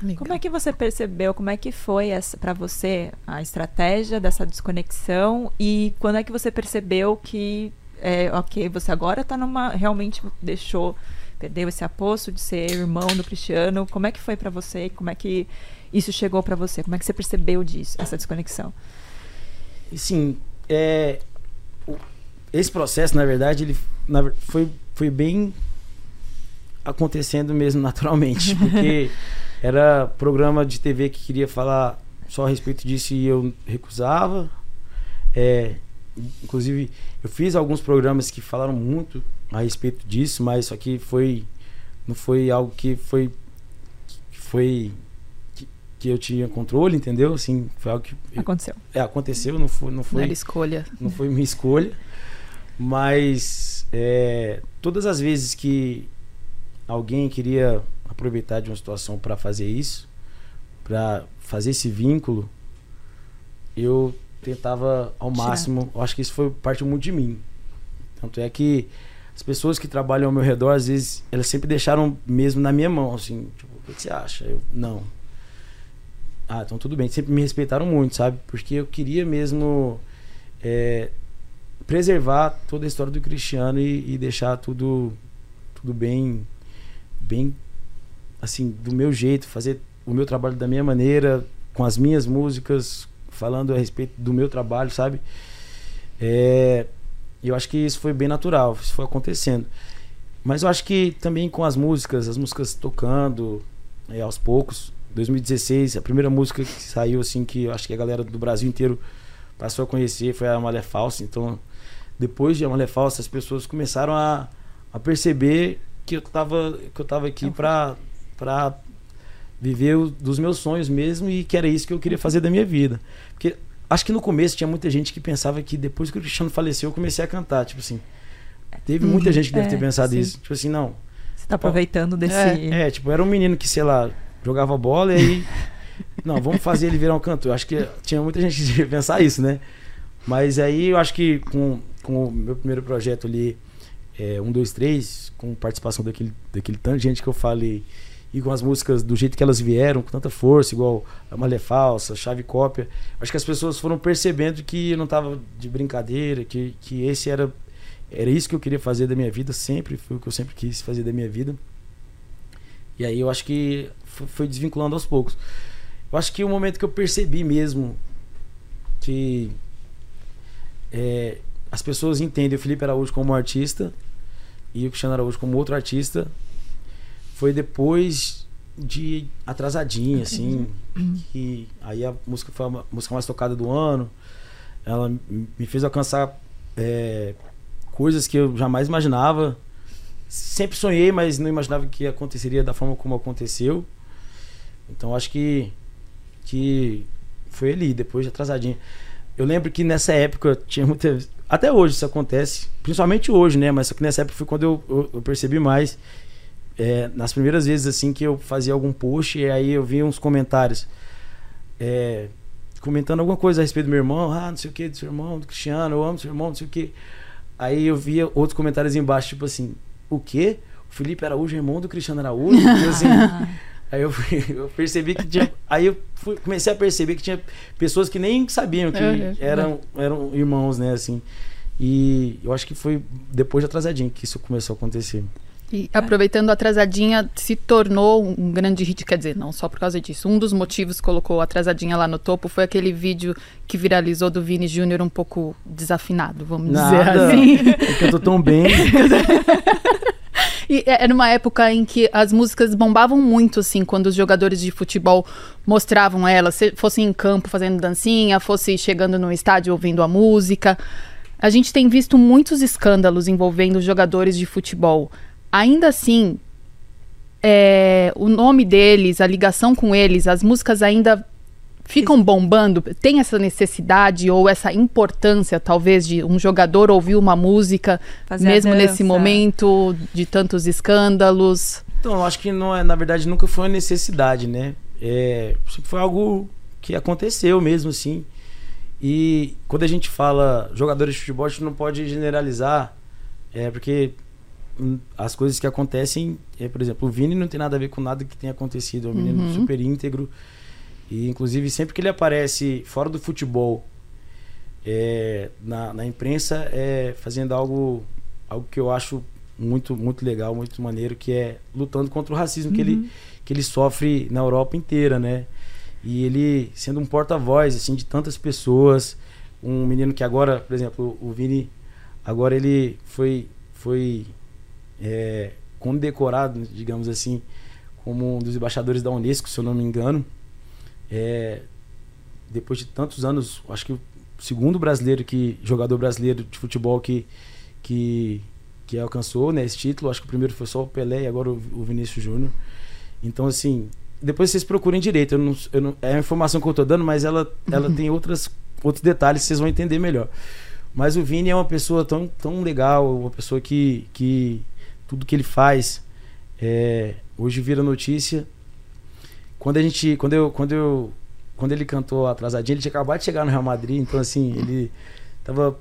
Legal. Como é que você percebeu, como é que foi para você a estratégia dessa desconexão e quando é que você percebeu que, é, ok, você agora está numa, realmente deixou perdeu esse aposto de ser irmão do Cristiano. Como é que foi para você? Como é que isso chegou para você? Como é que você percebeu disso, essa desconexão? Sim, é, esse processo, na verdade, ele na, foi, foi bem acontecendo mesmo naturalmente, porque era programa de TV que queria falar só a respeito disso e eu recusava. É, inclusive, eu fiz alguns programas que falaram muito a respeito disso, mas isso aqui foi não foi algo que foi que foi que, que, eu tinha controle, entendeu? Assim, foi algo que aconteceu. É, aconteceu, não foi não foi não era escolha. Não foi minha escolha. Mas é, todas as vezes que alguém queria aproveitar de uma situação para fazer isso, para fazer esse vínculo, eu tentava ao máximo. Eu acho que isso foi parte muito de mim. Tanto é que as pessoas que trabalham ao meu redor, às vezes, elas sempre deixaram mesmo na minha mão, assim, tipo, o que você acha? Eu, não. Ah, então tudo bem. Sempre me respeitaram muito, sabe? Porque eu queria mesmo é, preservar toda a história do Cristiano e, e, deixar tudo, tudo bem, bem, assim, do meu jeito, fazer o meu trabalho da minha maneira, com as minhas músicas, falando a respeito do meu trabalho, sabe? É, e eu acho que isso foi bem natural, isso foi acontecendo. Mas eu acho que também com as músicas, as músicas tocando é, aos poucos. 2016, a primeira música que saiu, assim, que eu acho que a galera do Brasil inteiro passou a conhecer foi a Malé Falsa. Então, depois de a Malé Falsa, as pessoas começaram a, a perceber que eu tava, que eu tava aqui pra, pra viver o, dos meus sonhos mesmo e que era isso que eu queria fazer da minha vida. Porque Acho que no começo tinha muita gente que pensava que depois que o Cristiano faleceu, eu comecei a cantar. Tipo assim. Teve uhum. muita gente que deve é, ter pensado sim. isso. Tipo assim, não. Você tá aproveitando desse. É, é, tipo, era um menino que, sei lá, jogava bola e aí. não, vamos fazer ele virar um cantor. Acho que tinha muita gente que pensar isso, né? Mas aí eu acho que com, com o meu primeiro projeto ali, é, um, dois, três, com participação daquele, daquele tanto de gente que eu falei, e com as músicas do jeito que elas vieram, com tanta força, igual a Malha Falsa, Chave Cópia, acho que as pessoas foram percebendo que eu não tava de brincadeira, que, que esse era era isso que eu queria fazer da minha vida, sempre foi o que eu sempre quis fazer da minha vida. E aí eu acho que foi desvinculando aos poucos. Eu acho que o momento que eu percebi mesmo que é, as pessoas entendem o Felipe Araújo como artista e o Cristiano Araújo como outro artista foi depois de atrasadinha, assim. Que aí a música foi a música mais tocada do ano. Ela me fez alcançar é, coisas que eu jamais imaginava. Sempre sonhei, mas não imaginava que aconteceria da forma como aconteceu. Então acho que que foi ali, depois de atrasadinha. Eu lembro que nessa época tinha muita. Até hoje isso acontece, principalmente hoje, né? Mas só que nessa época foi quando eu, eu, eu percebi mais. É, nas primeiras vezes assim que eu fazia algum post e aí eu vi uns comentários é, comentando alguma coisa a respeito do meu irmão, ah, não sei o que, do seu irmão, do Cristiano, eu amo seu irmão, não sei o que. Aí eu via outros comentários embaixo, tipo assim, o quê? O Felipe Araújo é irmão do Cristiano Araújo? Tipo assim, Aí eu, fui, eu, percebi que tinha. Aí eu fui, comecei a perceber que tinha pessoas que nem sabiam que uhum. eram, eram irmãos, né, assim. E eu acho que foi depois de atrasadinho que isso começou a acontecer. E aproveitando a atrasadinha, se tornou um grande hit, quer dizer, não só por causa disso. Um dos motivos que colocou a atrasadinha lá no topo foi aquele vídeo que viralizou do Vini Júnior um pouco desafinado, vamos Nada. dizer assim. Porque eu tô tão bem. E é, era uma época em que as músicas bombavam muito, assim, quando os jogadores de futebol mostravam elas, se fossem em campo fazendo dancinha, fosse chegando no estádio ouvindo a música. A gente tem visto muitos escândalos envolvendo jogadores de futebol. Ainda assim, é, o nome deles, a ligação com eles, as músicas ainda ficam bombando? Tem essa necessidade ou essa importância, talvez, de um jogador ouvir uma música, Fazer mesmo nesse momento de tantos escândalos? Então, eu acho que não é, na verdade, nunca foi uma necessidade, né? É, foi algo que aconteceu mesmo, assim. E quando a gente fala jogadores de futebol, a gente não pode generalizar, é porque as coisas que acontecem, é, por exemplo, o Vini não tem nada a ver com nada que tenha acontecido, é um menino uhum. super íntegro. E inclusive sempre que ele aparece fora do futebol, é, na, na imprensa, é fazendo algo, algo que eu acho muito, muito legal, muito maneiro, que é lutando contra o racismo uhum. que, ele, uhum. que ele sofre na Europa inteira, né? E ele sendo um porta-voz, assim, de tantas pessoas. Um menino que agora, por exemplo, o Vini, agora ele foi, foi é, condecorado, digamos assim, como um dos embaixadores da Unesco, se eu não me engano. É, depois de tantos anos, acho que o segundo brasileiro que jogador brasileiro de futebol que que, que alcançou né, esse título. Acho que o primeiro foi só o Pelé e agora o, o Vinícius Júnior. Então assim, depois vocês procurem direito. Eu não, eu não, é a informação que eu estou dando, mas ela ela tem outras outros detalhes que vocês vão entender melhor. Mas o Vini é uma pessoa tão, tão legal, uma pessoa que, que tudo que ele faz é, hoje vira notícia quando a gente. Quando eu. Quando eu. Quando ele cantou atrasadinho, ele tinha acabado de chegar no Real Madrid, então assim, ele estava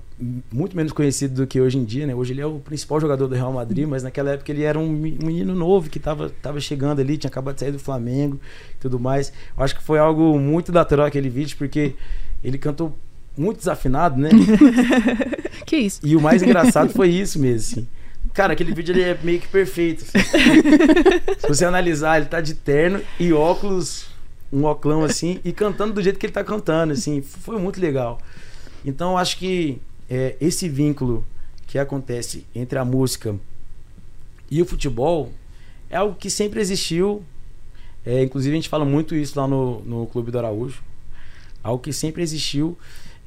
muito menos conhecido do que hoje em dia, né? Hoje ele é o principal jogador do Real Madrid, mas naquela época ele era um menino novo que estava tava chegando ali, tinha acabado de sair do Flamengo e tudo mais. Eu acho que foi algo muito natural aquele vídeo, porque ele cantou muito desafinado, né? que isso? E o mais engraçado foi isso mesmo, assim. Cara, aquele vídeo ele é meio que perfeito. Assim. Se você analisar, ele tá de terno e óculos, um óculão assim, e cantando do jeito que ele tá cantando, assim. Foi muito legal. Então, acho que é, esse vínculo que acontece entre a música e o futebol é algo que sempre existiu. É, inclusive, a gente fala muito isso lá no, no Clube do Araújo. Algo que sempre existiu.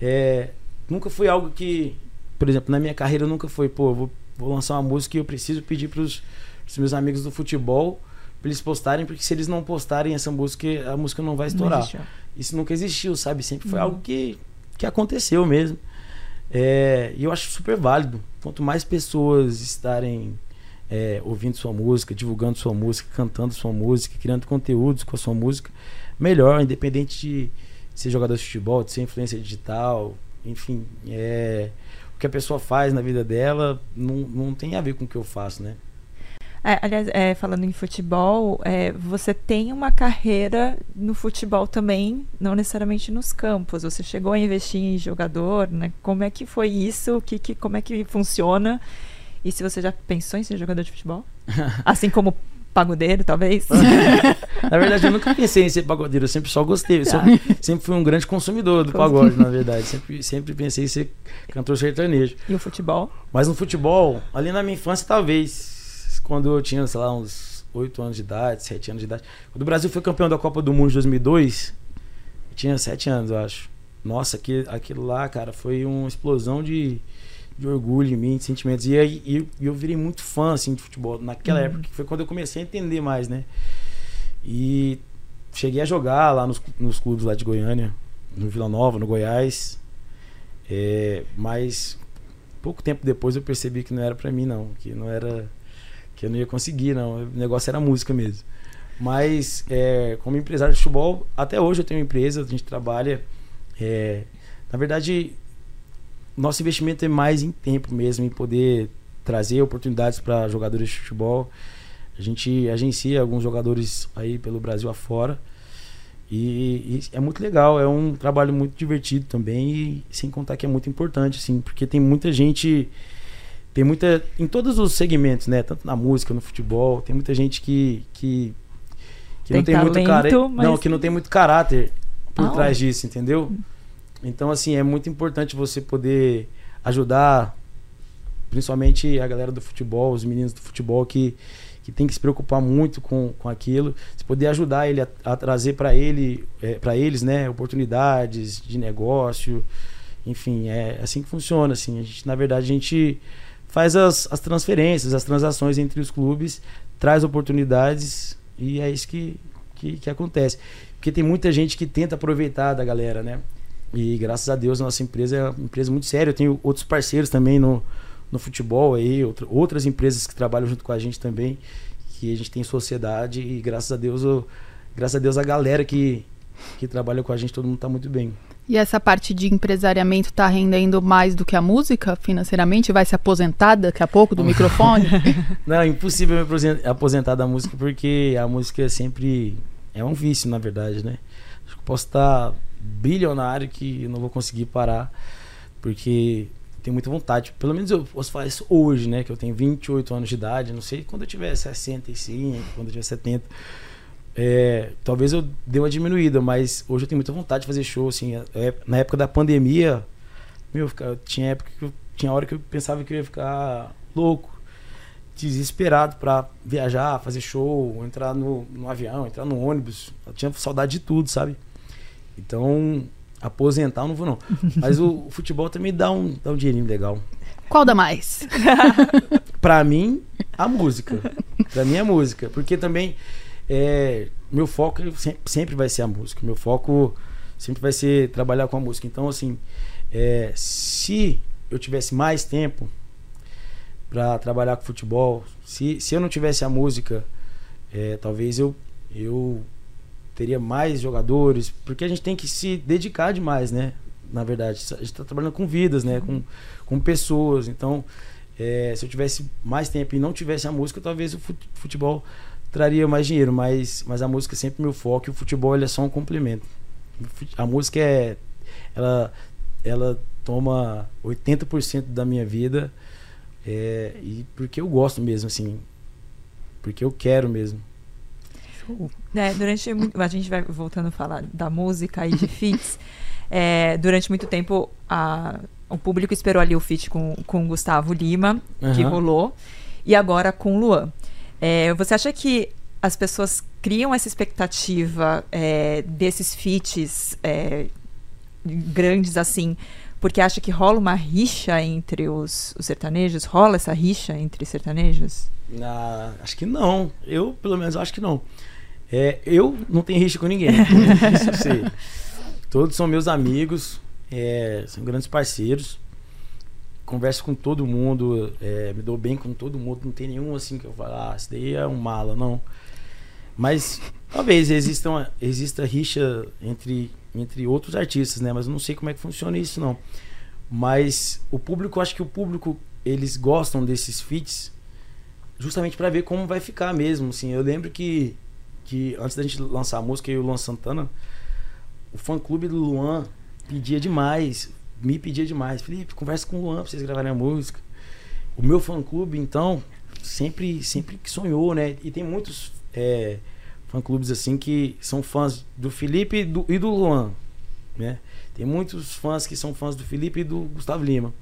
É, nunca foi algo que, por exemplo, na minha carreira nunca foi, pô, vou vou lançar uma música e eu preciso pedir para os meus amigos do futebol para eles postarem, porque se eles não postarem essa música, a música não vai estourar. Não Isso nunca existiu, sabe? Sempre foi uhum. algo que, que aconteceu mesmo. É, e eu acho super válido. Quanto mais pessoas estarem é, ouvindo sua música, divulgando sua música, cantando sua música, criando conteúdos com a sua música, melhor, independente de ser jogador de futebol, de ser influência digital, enfim. É, que a pessoa faz na vida dela não, não tem a ver com o que eu faço, né? É, aliás, é, falando em futebol, é, você tem uma carreira no futebol também, não necessariamente nos campos. Você chegou a investir em jogador, né? Como é que foi isso? Que, que, como é que funciona? E se você já pensou em ser jogador de futebol? Assim como pagodeiro, talvez? na verdade, eu nunca pensei em ser pagodeiro, eu sempre só gostei. Tá. sempre fui um grande consumidor do pagode, na verdade. Sempre, sempre pensei em ser cantor sertanejo. E o futebol? Mas no futebol, ali na minha infância, talvez, quando eu tinha, sei lá, uns 8 anos de idade, 7 anos de idade. Quando o Brasil foi campeão da Copa do Mundo de 2002, eu tinha 7 anos, eu acho. Nossa, aquilo, aquilo lá, cara, foi uma explosão de de orgulho em mim, de sentimentos. E aí eu, eu virei muito fã assim, de futebol naquela uhum. época, que foi quando eu comecei a entender mais, né? E cheguei a jogar lá nos, nos clubes lá de Goiânia, no Vila Nova, no Goiás. É, mas pouco tempo depois eu percebi que não era para mim, não. Que não era. Que eu não ia conseguir, não. O negócio era música mesmo. Mas, é, como empresário de futebol, até hoje eu tenho uma empresa, a gente trabalha. É, na verdade, nosso investimento é mais em tempo mesmo, em poder trazer oportunidades para jogadores de futebol. A gente agencia alguns jogadores aí pelo Brasil afora. E, e é muito legal, é um trabalho muito divertido também, e sem contar que é muito importante, assim, porque tem muita gente. Tem muita. Em todos os segmentos, né? Tanto na música, no futebol, tem muita gente que. que, que tem não tem talento, muito caráter. mas... Não, que não tem muito caráter por Ah, trás disso, entendeu? Então, assim, é muito importante você poder ajudar, principalmente a galera do futebol, os meninos do futebol que, que tem que se preocupar muito com, com aquilo. Você poder ajudar ele a, a trazer para ele, é, para eles, né, oportunidades de negócio. Enfim, é assim que funciona. Assim, a gente, na verdade, a gente faz as, as transferências, as transações entre os clubes, traz oportunidades e é isso que, que, que acontece. Porque tem muita gente que tenta aproveitar da galera, né? E graças a Deus, nossa empresa é uma empresa muito séria. Eu tenho outros parceiros também no, no futebol aí, outra, outras empresas que trabalham junto com a gente também, que a gente tem sociedade e graças a Deus, eu, graças a Deus a galera que, que trabalha com a gente, todo mundo está muito bem. E essa parte de empresariamento tá rendendo mais do que a música financeiramente? Vai se aposentar daqui a pouco do microfone? Não, é impossível me aposen- aposentar da música porque a música é sempre é um vício, na verdade, né? Acho que posso estar bilionário que eu não vou conseguir parar porque tenho muita vontade. Pelo menos eu posso fazer isso hoje, né? Que eu tenho 28 anos de idade. Não sei quando eu tiver 65, quando eu tiver 70. É, talvez eu dê uma diminuída, mas hoje eu tenho muita vontade de fazer show. Assim, é, na época da pandemia, meu, tinha época que eu, tinha hora que eu pensava que eu ia ficar louco, desesperado pra viajar, fazer show, entrar no, no avião, entrar no ônibus. Eu tinha saudade de tudo, sabe? Então, aposentar eu não vou não. Mas o, o futebol também dá um, dá um dinheirinho legal. Qual dá mais? Pra mim, a música. Pra mim, a música. Porque também, é, meu foco sempre, sempre vai ser a música. Meu foco sempre vai ser trabalhar com a música. Então, assim, é, se eu tivesse mais tempo pra trabalhar com futebol, se, se eu não tivesse a música, é, talvez eu, eu teria mais jogadores, porque a gente tem que se dedicar demais, né? Na verdade, a gente tá trabalhando com vidas, né? Com, com pessoas. Então, é, se eu tivesse mais tempo e não tivesse a música, talvez o fut- futebol traria mais dinheiro, mas, mas a música é sempre meu foco e o futebol é só um complemento. A música é. Ela, ela toma 80% da minha vida é, e porque eu gosto mesmo, assim. Porque eu quero mesmo. É, durante a gente vai voltando a falar da música e de feats. é, durante muito tempo a- o público esperou ali o feat com, com o Gustavo Lima, que Aham. rolou, e agora com o Luan. É, você acha que as pessoas criam essa expectativa é, desses feats é, grandes assim, porque acha que rola uma rixa entre os, os sertanejos? Rola essa rixa entre sertanejos? Ah, acho que não. Eu, pelo menos, acho que não. É, eu não tenho rixa com ninguém. Isso eu sei. Todos são meus amigos, é, são grandes parceiros. Converso com todo mundo, é, me dou bem com todo mundo. Não tem nenhum assim que eu falo, ah, esse daí é um mala, não. Mas talvez exista, exista rixa entre, entre outros artistas, né? Mas eu não sei como é que funciona isso, não. Mas o público, acho que o público, eles gostam desses feats justamente para ver como vai ficar mesmo, assim. Eu lembro que, que antes da gente lançar a música, eu e o Luan Santana, o fã-clube do Luan pedia demais, me pedia demais. Felipe, conversa com o Luan pra vocês gravarem a música. O meu fã-clube, então, sempre, sempre que sonhou, né? E tem muitos é, fã-clubes assim que são fãs do Felipe e do, e do Luan, né? Tem muitos fãs que são fãs do Felipe e do Gustavo Lima.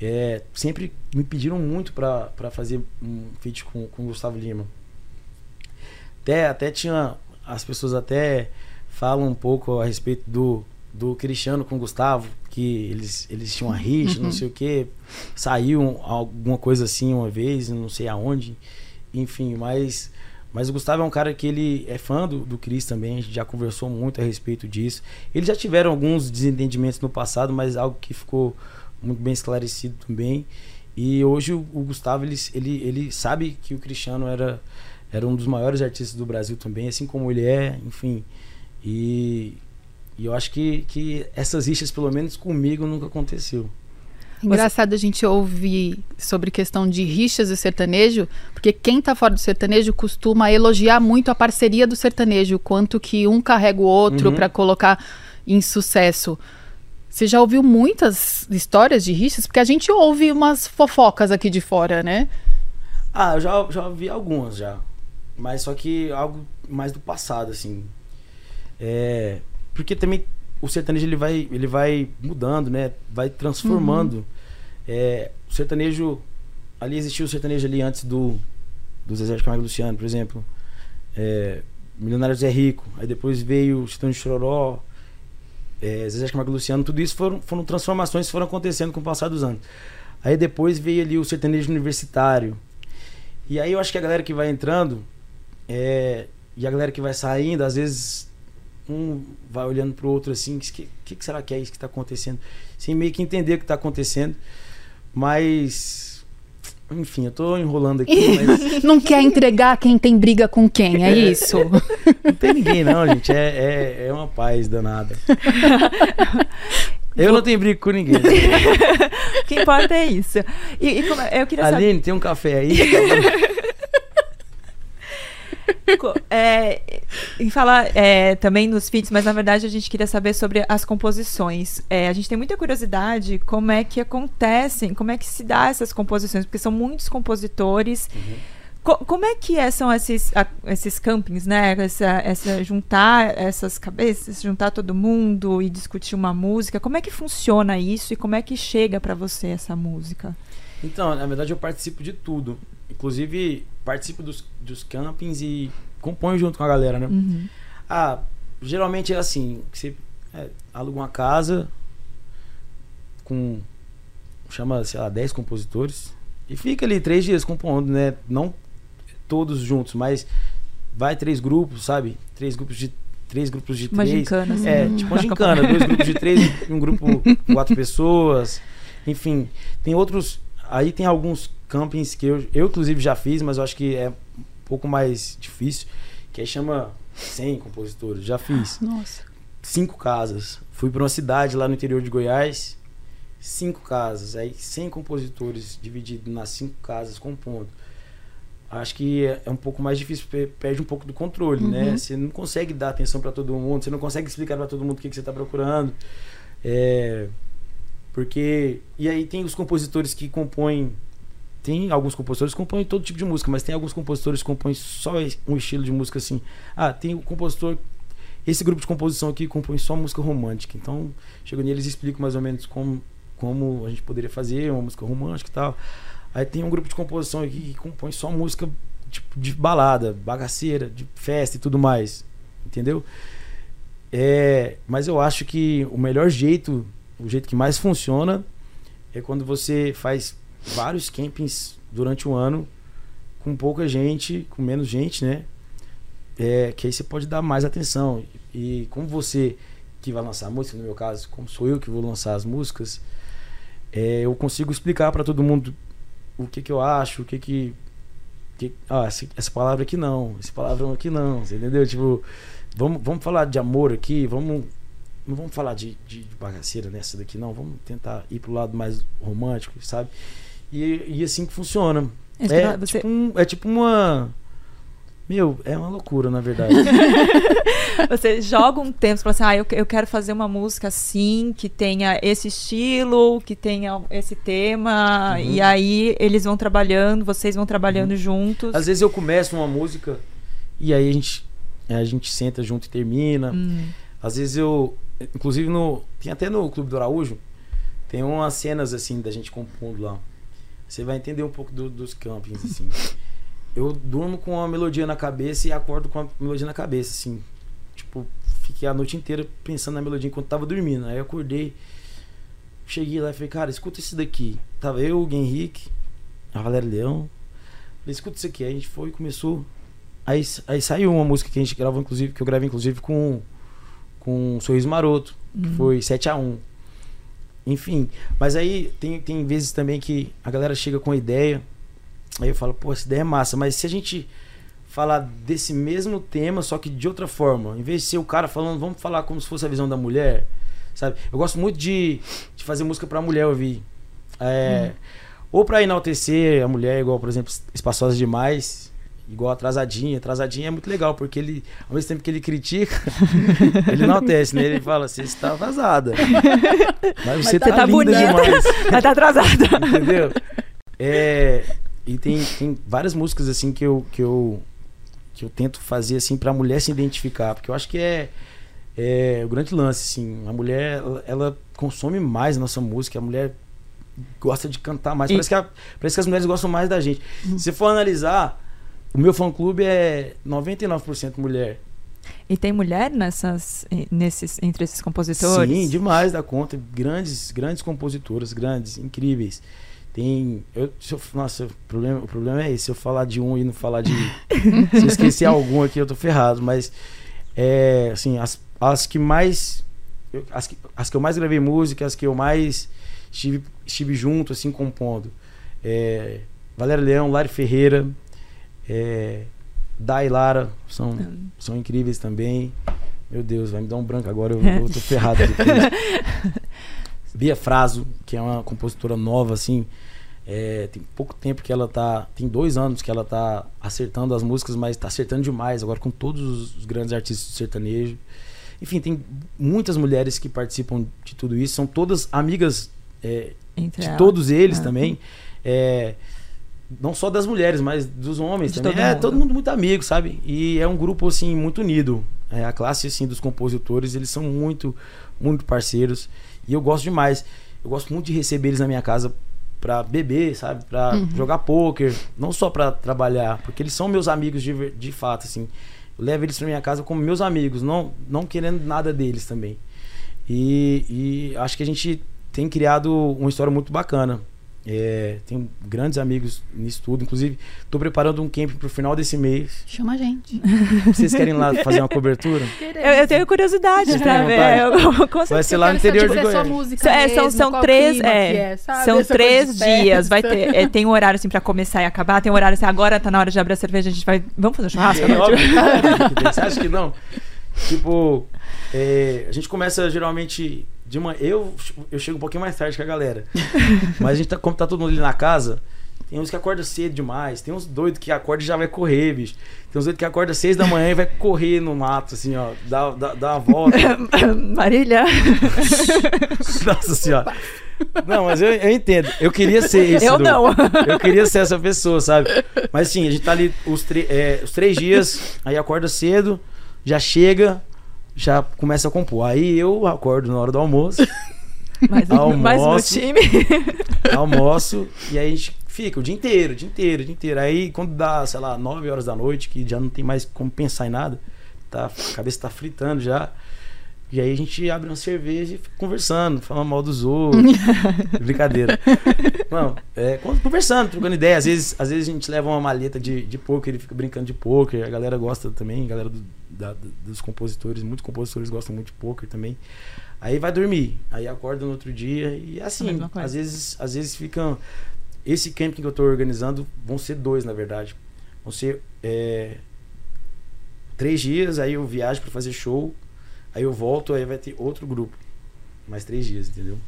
É, sempre me pediram muito para fazer um feat com, com o Gustavo Lima. Até, até tinha. As pessoas até falam um pouco a respeito do, do Cristiano com o Gustavo, que eles, eles tinham uma rixa, não sei o que. Saiu alguma coisa assim uma vez, não sei aonde. Enfim, mas. Mas o Gustavo é um cara que ele é fã do, do Cris também, a gente já conversou muito a respeito disso. Eles já tiveram alguns desentendimentos no passado, mas algo que ficou muito bem esclarecido também. E hoje o, o Gustavo, ele, ele, ele sabe que o Cristiano era, era um dos maiores artistas do Brasil também, assim como ele é, enfim. E, e eu acho que, que essas rixas, pelo menos comigo, nunca aconteceu. Engraçado a gente ouvir sobre questão de rixas e sertanejo, porque quem está fora do sertanejo costuma elogiar muito a parceria do sertanejo, quanto que um carrega o outro uhum. para colocar em sucesso. Você já ouviu muitas histórias de rixas? Porque a gente ouve umas fofocas aqui de fora, né? Ah, eu já, já ouvi algumas já. Mas só que algo mais do passado, assim. É, porque também o sertanejo ele vai, ele vai mudando, né? Vai transformando. Uhum. É, o sertanejo. Ali existiu o sertanejo ali antes do, do Zezé de Camargo Luciano, por exemplo. É, Milionários é Rico. Aí depois veio o Chitão de Chororó, é, Zezé de Camargo Luciano. Tudo isso foram, foram transformações que foram acontecendo com o passar dos anos. Aí depois veio ali o sertanejo universitário. E aí eu acho que a galera que vai entrando é, e a galera que vai saindo, às vezes um vai olhando pro outro assim, o que, que, que, será que é isso que está acontecendo? Sem meio que entender o que está acontecendo. Mas, enfim, eu tô enrolando aqui. Mas... não quer entregar quem tem briga com quem, é, é isso? não tem ninguém não, gente. É, é, é uma paz danada. Eu não tenho briga com ninguém. o que importa é isso. E, e como, eu queria Aline, saber... tem um café aí? é, em falar é, também nos feats, mas na verdade a gente queria saber sobre as composições. É, a gente tem muita curiosidade como é que acontecem, como é que se dá essas composições, porque são muitos compositores. Uhum. Co como é que é, são esses, a, esses campings, né? Essa, essa, juntar essas cabeças, juntar todo mundo e discutir uma música. Como é que funciona isso e como é que chega para você essa música? Então, na verdade eu participo de tudo. Inclusive, participo dos, dos campings e componho junto com a galera, né? Uhum. Ah, geralmente é assim, você é, aluga uma casa com, chama, sei lá, 10 compositores e fica ali três dias compondo, né? Não todos juntos, mas vai três grupos, sabe? Três grupos de três grupos de uma três. Gincana, assim. É, tipo uma gincana, dois grupos de três e um grupo quatro pessoas. Enfim, tem outros. Aí tem alguns campings que eu, eu inclusive já fiz, mas eu acho que é um pouco mais difícil, que aí chama 100 compositores. Já fiz. Nossa. Cinco casas. Fui para uma cidade lá no interior de Goiás, cinco casas, aí 100 compositores divididos nas cinco casas compondo. Acho que é, é um pouco mais difícil, perde um pouco do controle, né? uhum. né? Você não consegue dar atenção para todo mundo, você não consegue explicar para todo mundo o que, que você está procurando. É, porque. E aí tem os compositores que compõem tem alguns compositores que compõem todo tipo de música, mas tem alguns compositores que compõem só um estilo de música assim. Ah, tem o compositor. Esse grupo de composição aqui compõe só música romântica. Então, chego neles e explico mais ou menos como, como a gente poderia fazer uma música romântica e tal. Aí tem um grupo de composição aqui que compõe só música tipo, de balada, bagaceira, de festa e tudo mais. Entendeu? É, mas eu acho que o melhor jeito, o jeito que mais funciona, é quando você faz vários campings durante o ano com pouca gente, com menos gente, né? É, que aí você pode dar mais atenção. E como você que vai lançar a música, no meu caso, como sou eu que vou lançar as músicas, é, eu consigo explicar para todo mundo o que que eu acho, o que que, que ah, essa, essa, palavra aqui não, esse palavrão aqui não, entendeu? Tipo, vamos, vamos falar de amor aqui, vamos não vamos falar de, de, de bagaceira nessa daqui não, vamos tentar ir pro lado mais romântico, sabe? E, e assim que funciona. Esse É, você, tipo um- é tipo uma. Meu, é uma loucura, na verdade. você joga um tempo, você fala assim, ah, eu, eu quero fazer uma música assim, que tenha esse estilo, que tenha esse tema, Uhum. e aí eles vão trabalhando, vocês vão trabalhando juntos. Às vezes eu começo uma música e aí a gente, a gente senta junto e termina. Hum. Às vezes eu. Inclusive no. Tem até no Clube do Araújo. Tem umas cenas assim da gente compondo lá. Você vai entender um pouco do- dos campings, assim. Eu durmo com a melodia na cabeça e acordo com a melodia na cabeça, assim. Tipo, fiquei a noite inteira pensando na melodia enquanto tava dormindo. Aí eu acordei, cheguei lá e falei, cara, escuta isso daqui. Tava eu, o Henrique, a Valéria Leão. Falei, escuta isso aqui. Aí a gente foi e começou. Aí, aí saiu uma música que a gente gravou, inclusive, que eu gravei, inclusive, com, com um Sorriso Maroto, que foi 7x1. Enfim, mas aí tem, tem vezes também que a galera chega com a ideia, aí eu falo, pô, essa ideia é massa, mas se a gente falar desse mesmo tema, só que de outra forma, em vez de ser o cara falando, vamos falar como se fosse a visão da mulher, sabe? Eu gosto muito de, de fazer música pra mulher ouvir. É, Ou pra enaltecer a mulher, igual, por exemplo, Espaçosa Demais, igual Atrasadinha. Atrasadinha é muito legal, porque ele, ao mesmo tempo que ele critica, ele enaltece, né? Ele fala, você está vazada. Mas você, Você tá, tá linda bonita. demais. Mas tá atrasada. Entendeu? É, e tem, tem várias músicas assim que eu, que eu que eu tento fazer assim pra mulher se identificar, porque eu acho que é, é o grande lance assim, a mulher ela, consome mais a nossa música, a mulher gosta de cantar mais, E- parece que, a- parece que as mulheres gostam mais da gente. Se você for analisar, o meu fã clube é 99% mulher. E tem mulher nessas, nesses, entre esses compositores? Sim, demais da conta. Grandes, grandes compositoras, grandes, incríveis. Tem. Eu, eu- nossa, o problema, o problema é esse. Se eu falar de um e não falar de. se eu esquecer algum aqui, eu tô ferrado. Mas, é, assim, as, as que mais. eu- As que, as que eu mais gravei música, as que eu mais estive, estive junto, assim, compondo. É, Valéria Leão, Lari Ferreira, é, Dai e Lara são, são incríveis também. Meu Deus, vai me dar um branco agora, eu, eu tô ferrado. Bia Fraso, que é uma compositora nova, assim. é, tem pouco tempo que ela tá. Tem dois anos que ela tá acertando as músicas, mas tá acertando demais agora com todos os grandes artistas do sertanejo. Enfim, tem muitas mulheres que participam de tudo isso, são todas amigas é, de elas. todos eles Ah. também. É, não só das mulheres, mas dos homens De também. todo é, mundo. todo mundo muito amigo, sabe? E é um grupo, assim, muito unido. É, a classe, assim, dos compositores, eles são muito, muito parceiros. E eu gosto demais. Eu gosto muito de receber eles na minha casa pra beber, sabe? Pra Uhum. jogar pôquer. Não só pra trabalhar, porque eles são meus amigos de, de fato, assim. Eu levo eles pra minha casa como meus amigos, não, não querendo nada deles também. E, e acho que a gente tem criado uma história muito bacana. É, tenho grandes amigos nisso tudo. Inclusive, tô preparando um camp pro final desse mês. Chama a gente. Vocês querem lá fazer uma cobertura? Eu, eu tenho curiosidade têm ver. Eu, com Vai ser lá no interior de é só Goiás. música É, são, mesmo, são três, clima é, que é, sabe? são Essa três dias. Vai ter, é, tem um horário assim pra começar e acabar. Tem um horário assim, agora tá na hora de abrir a cerveja, a gente vai. Vamos fazer um churrasco? É tem. Você acha que não? Tipo, é, a gente começa geralmente de manhã. Eu, eu chego um pouquinho mais tarde que a galera. Mas a gente tá, como tá todo mundo ali na casa, tem uns que acordam cedo demais. Tem uns doidos que acordam e já vai correr, bicho. Tem uns doidos que acordam às seis da manhã e vai correr no mato, assim, ó. Dá, dá, dá uma volta. Marília. Nossa senhora. Não, mas eu, eu entendo. Eu queria ser esse. Eu do- não. Eu queria ser essa pessoa, sabe? Mas sim, a gente tá ali os, tre- é, os três dias, aí acorda cedo, já chega, já começa a compor. Aí eu acordo na hora do almoço, Mais, um- mais no Almoço. time. almoço, e aí a gente fica o dia inteiro, o dia inteiro, o dia inteiro. Aí quando dá, sei lá, 9 horas da noite, que já não tem mais como pensar em nada, tá, a cabeça tá fritando já. E aí a gente abre uma cerveja e fica conversando, falando mal dos outros. Brincadeira. Não, é, con- conversando, trocando ideia. Às vezes, às vezes a gente leva uma maleta de, de poker e fica brincando de poker. A galera gosta também, a galera do- da- do- dos compositores, muitos compositores gostam muito de poker também. Aí vai dormir, aí acorda no outro dia e A assim, coisa. às vezes, às vezes ficam. Esse camping que eu tô organizando vão ser dois, na verdade. Vão ser é, três dias, aí eu viajo pra fazer show, aí eu volto, aí vai ter outro grupo. Mais três dias, entendeu?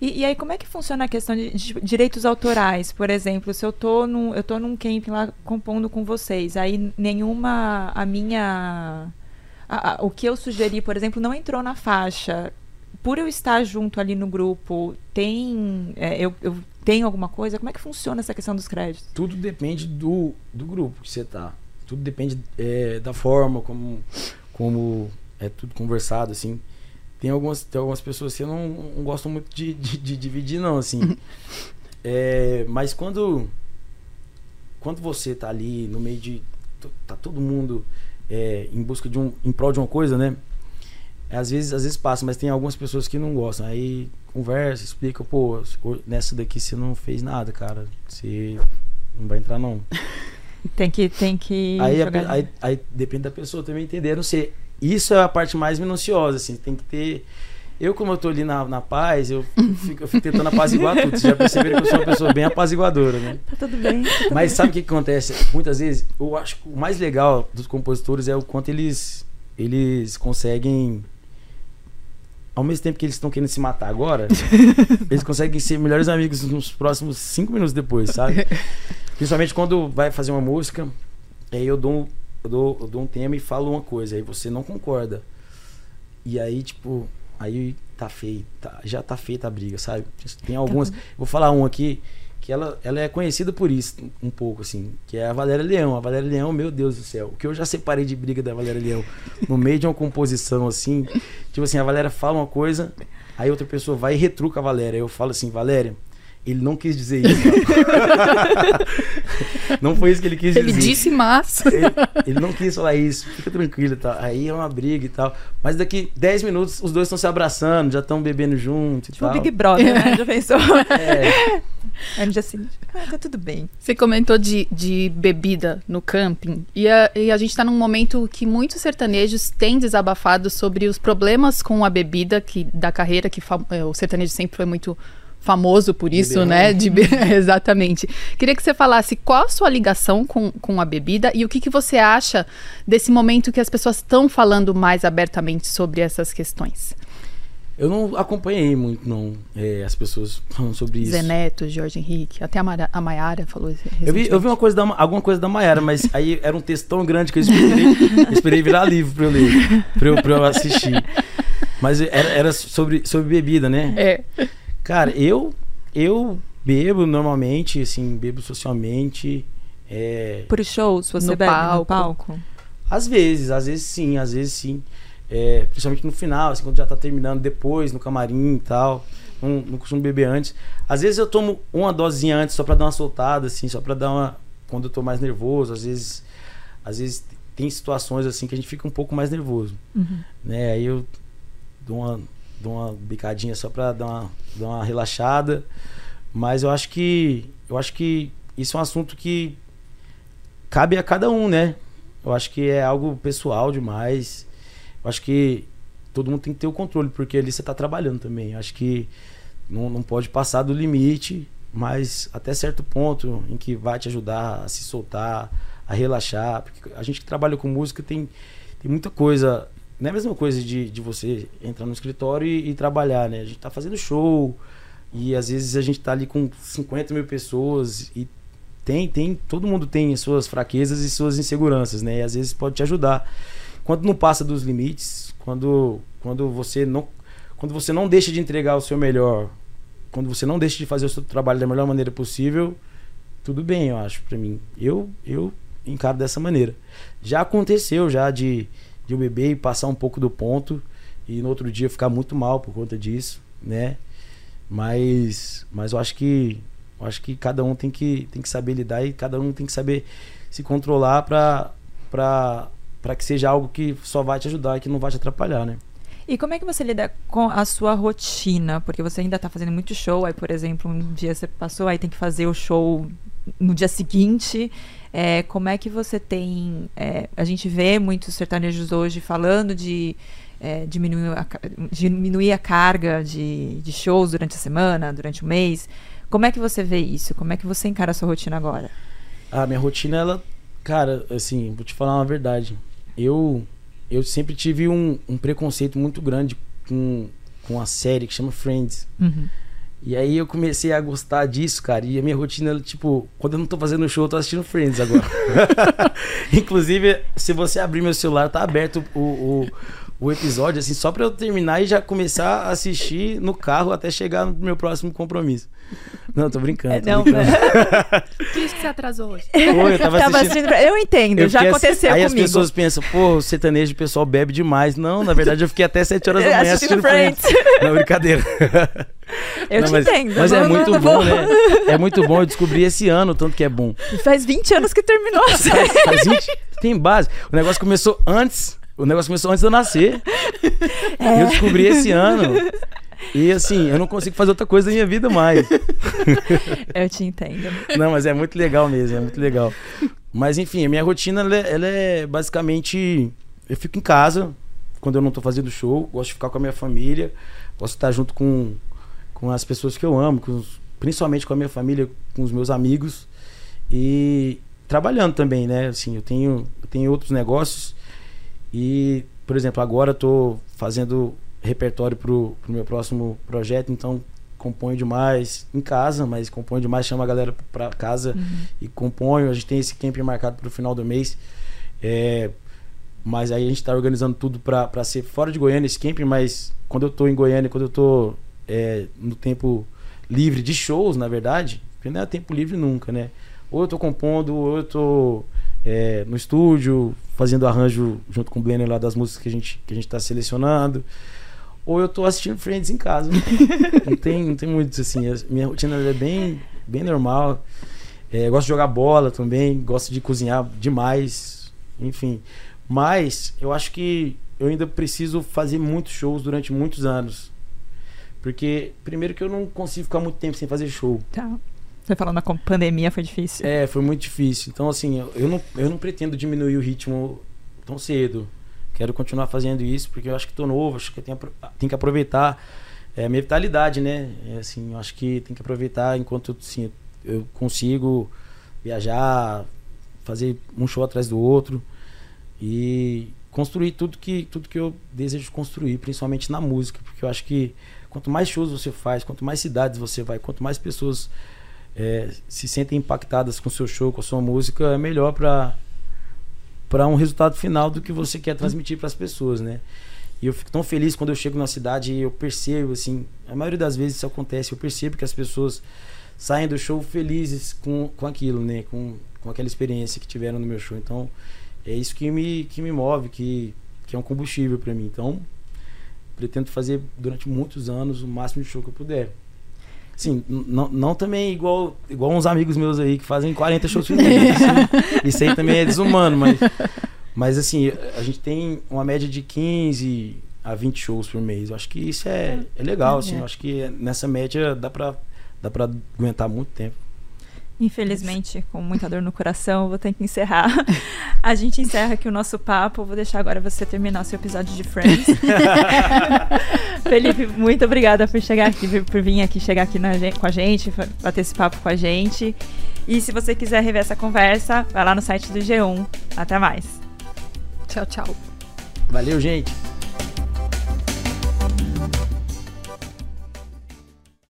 E, e aí, como é que funciona a questão de, de direitos autorais? Por exemplo, se eu tô num, eu tô num camping lá compondo com vocês, aí nenhuma. A minha. a- a- o que eu sugeri, por exemplo, não entrou na faixa. Por eu estar junto ali no grupo, tem. é, eu, eu tenho alguma coisa? Como é que funciona essa questão dos créditos? Tudo depende do, do grupo que você tá. Tudo depende é, da forma como, como é tudo conversado, assim. Tem algumas, tem algumas pessoas que eu não, não gosto muito de, de, de dividir, não, assim. É, mas quando, quando você tá ali no meio de. tá todo mundo é, em busca de um. em prol de uma coisa, né? Às vezes, às vezes passa, mas tem algumas pessoas que não gostam. Aí conversa, explica, pô, nessa daqui você não fez nada, cara. Você não vai entrar, não. Tem que. Tem que Aí, a aí, aí depende da pessoa também entender. Eu Não sei. Isso é a parte mais minuciosa, assim. Tem que ter. Eu, como eu tô ali na, na paz, eu fico, eu fico tentando apaziguar tudo. Vocês já perceberam que eu sou uma pessoa bem apaziguadora, né? Tá tudo bem. Mas sabe o que, que acontece? Muitas vezes, eu acho que o mais legal dos compositores é o quanto eles, eles conseguem. Ao mesmo tempo que eles estão querendo se matar agora, eles conseguem ser melhores amigos nos próximos cinco minutos depois, sabe? Principalmente quando vai fazer uma música, aí eu dou, um- eu dou, eu dou um tema e falo uma coisa, aí você não concorda. E aí, tipo, aí tá feio, tá- já tá feita a briga, sabe? Tem algumas. Vou falar um aqui que ela, ela é conhecida por isso, um pouco, assim, que é a Valéria Leão. A Valéria Leão, meu Deus do céu, o que eu já separei de briga da Valéria Leão no meio de uma composição, assim, tipo assim, a Valéria fala uma coisa, aí outra pessoa vai e retruca a Valéria. Eu falo assim, Valéria, ele não quis dizer isso. não foi isso que ele quis Ele dizer. disse, mas. Ele, ele não quis falar isso, fica tranquilo e tal. Aí é uma briga e tal. Mas daqui 10 minutos os dois estão se abraçando, já estão bebendo junto e Tipo tal. Big Brother, né? Já pensou? É, Aí no dia seguinte, ah, tá tudo bem. Você comentou de, de bebida no camping. E a, e a gente tá num momento que muitos sertanejos têm desabafado sobre os problemas com a bebida que, da carreira, que fa- é, o sertanejo sempre foi muito famoso por isso, né? De Exatamente. Queria que você falasse qual a sua ligação com, com a bebida e o que, que você acha desse momento que as pessoas estão falando mais abertamente sobre essas questões. eu não acompanhei muito, não, é, as pessoas falando sobre isso. Zé Neto, Jorge Henrique, até a, Mara, a Maiara falou isso. Eu vi, eu vi uma coisa da, Ma- alguma coisa da Maiara, mas aí era um texto tão grande que eu esperei, esperei virar livro pra eu ler, pra eu, pra eu assistir. Mas era, era sobre, sobre bebida, né? É. Cara, eu eu bebo normalmente, assim, bebo socialmente. É, Por shows, você No bebe palco. no palco? às vezes, às vezes sim, às vezes sim. É, principalmente no final, assim, quando já tá terminando, depois, no camarim e tal. Não, não costumo beber antes. Às vezes eu tomo uma dosinha antes só pra dar uma soltada, assim, só pra dar uma. Quando eu tô mais nervoso, às vezes. Às vezes tem situações assim que a gente fica um pouco mais nervoso. Né? Aí eu dou uma, dou uma bicadinha só pra dar uma, dar uma relaxada. Mas eu acho que. Eu acho que isso é um assunto que cabe a cada um, né? Eu acho que é algo pessoal demais. Eu acho que todo mundo tem que ter o controle, porque ali você tá trabalhando também. Eu acho que não, não pode passar do limite, mas até certo ponto em que vai te ajudar a se soltar, a relaxar. Porque a gente que trabalha com música tem, tem muita coisa. Não é a mesma coisa de, de você entrar no escritório e, e trabalhar, né? A gente tá fazendo show e às vezes a gente tá ali com 50 mil pessoas e tem, tem, todo mundo tem suas fraquezas e suas inseguranças, né? E às vezes pode te ajudar. Quando não passa dos limites, quando, quando você não quando você não deixa de entregar o seu melhor, quando você não deixa de fazer o seu trabalho da melhor maneira possível, tudo bem, eu acho, pra mim. Eu eu encaro dessa maneira. Já aconteceu já de, de eu beber e passar um pouco do ponto e no outro dia ficar muito mal por conta disso, né? Mas mas eu acho que eu acho que cada um tem que tem que saber lidar e cada um tem que saber se controlar para para que seja algo que só vai te ajudar e que não vai te atrapalhar, né? E como é que você lida com a sua rotina? Porque você ainda tá fazendo muito show, aí, por exemplo, um dia você passou, aí tem que fazer o show no dia seguinte. É, como é que você tem. é, a gente vê muitos sertanejos hoje falando de é, diminuir, a, diminuir a carga de, de shows durante a semana, durante o mês. Como é que você vê isso? Como é que você encara a sua rotina agora? A minha rotina, ela. Cara, assim, vou te falar uma verdade. Eu, eu sempre tive um, um preconceito muito grande com, com a série que chama Friends. Uhum. E aí eu comecei a gostar disso, cara. E a minha rotina, tipo, quando eu não tô fazendo show, eu tô assistindo Friends agora. Inclusive, se você abrir meu celular, tá aberto o, o, o episódio, assim, só pra eu terminar e já começar a assistir no carro até chegar no meu próximo compromisso. Não, tô brincando. É, tô não, brincando. Por isso que você atrasou hoje. Pô, eu tava Tava assistindo. assistindo- Eu entendo, Eu já fiquei assi- aconteceu Aí as comigo. pessoas pensam, pô, o sertanejo, o pessoal bebe demais. Não, na verdade eu fiquei até 7 horas da manhã Assistindo assistindo Friends. Friends. Não, brincadeira. Eu Não, te mas, entendo. Mas é muito bom, vou- né? É muito bom. Eu descobri esse ano o tanto que é bom. Faz 20 anos que terminou a série. Faz 20, tem base. O negócio começou antes. O negócio começou antes de eu nascer. É. Eu descobri esse ano. E assim, eu não consigo fazer outra coisa na minha vida mais. Eu te entendo. Não, mas é muito legal mesmo, é muito legal. Mas enfim, a minha rotina ela é, ela é basicamente. Eu fico em casa quando eu não tô fazendo show, gosto de ficar com a minha família, gosto de estar junto com, com as pessoas que eu amo, com os- principalmente com a minha família, com os meus amigos. E trabalhando também, né? Assim, eu tenho, eu tenho outros negócios. E, por exemplo, agora eu tô fazendo repertório pro, pro meu próximo projeto, então componho demais em casa, mas componho demais, chamo a galera pra casa e componho. A gente tem esse camping marcado pro final do mês. É, mas aí a gente tá organizando tudo pra, pra ser fora de Goiânia esse camping, mas quando eu tô em Goiânia, quando eu tô é, no tempo livre de shows, na verdade, porque não é tempo livre nunca, né? Ou eu tô compondo, ou eu tô é, no estúdio, fazendo arranjo junto com o Blenner lá das músicas que a gente, que a gente tá selecionando. Ou eu tô assistindo Friends em casa. não, tem, não tem muito assim. Minha rotina é bem, bem normal. É, gosto de jogar bola também, gosto de cozinhar demais. Enfim. Mas eu acho que eu ainda preciso fazer muitos shows durante muitos anos. Porque, primeiro, que eu não consigo ficar muito tempo sem fazer show. Tá. Você falando com- pandemia foi difícil. É, foi muito difícil. Então, assim, eu não, eu não pretendo diminuir o ritmo tão cedo. Quero continuar fazendo isso, porque eu acho que tô novo, acho que eu tenho, tenho que aproveitar é, minha vitalidade, né? É, assim, eu acho que tem que aproveitar enquanto assim, eu consigo viajar, fazer um show atrás do outro e construir tudo que, tudo que eu desejo construir, principalmente na música, porque eu acho que quanto mais shows você faz, quanto mais cidades você vai, quanto mais pessoas é, se sentem impactadas com o seu show, com a sua música, é melhor para para um resultado final do que você quer transmitir para as pessoas, né? E eu fico tão feliz quando eu chego na cidade e eu percebo, assim, a maioria das vezes isso acontece, eu percebo que as pessoas saem do show felizes com, com aquilo, né? Com, com aquela experiência que tiveram no meu show. Então, é isso que me, que me move, que, que é um combustível para mim. Então, pretendo fazer durante muitos anos o máximo de show que eu puder. Sim, não, não também igual, igual uns amigos meus aí que fazem 40 shows por mês. Isso, isso aí também é desumano, mas, mas assim, a gente tem uma média de 15 a 20 shows por mês. Eu acho que isso é, é legal, assim. Eu acho que nessa média dá pra, dá pra aguentar muito tempo. Infelizmente, com muita dor no coração, eu vou ter que encerrar. A gente encerra aqui o nosso papo. Vou deixar agora você terminar o seu episódio de Friends. Felipe, muito obrigada por chegar aqui, por vir aqui, chegar aqui na com a gente, bater esse papo com a gente. E se você quiser rever essa conversa, vai lá no site do G1. Até mais. Tchau, tchau. Valeu, gente!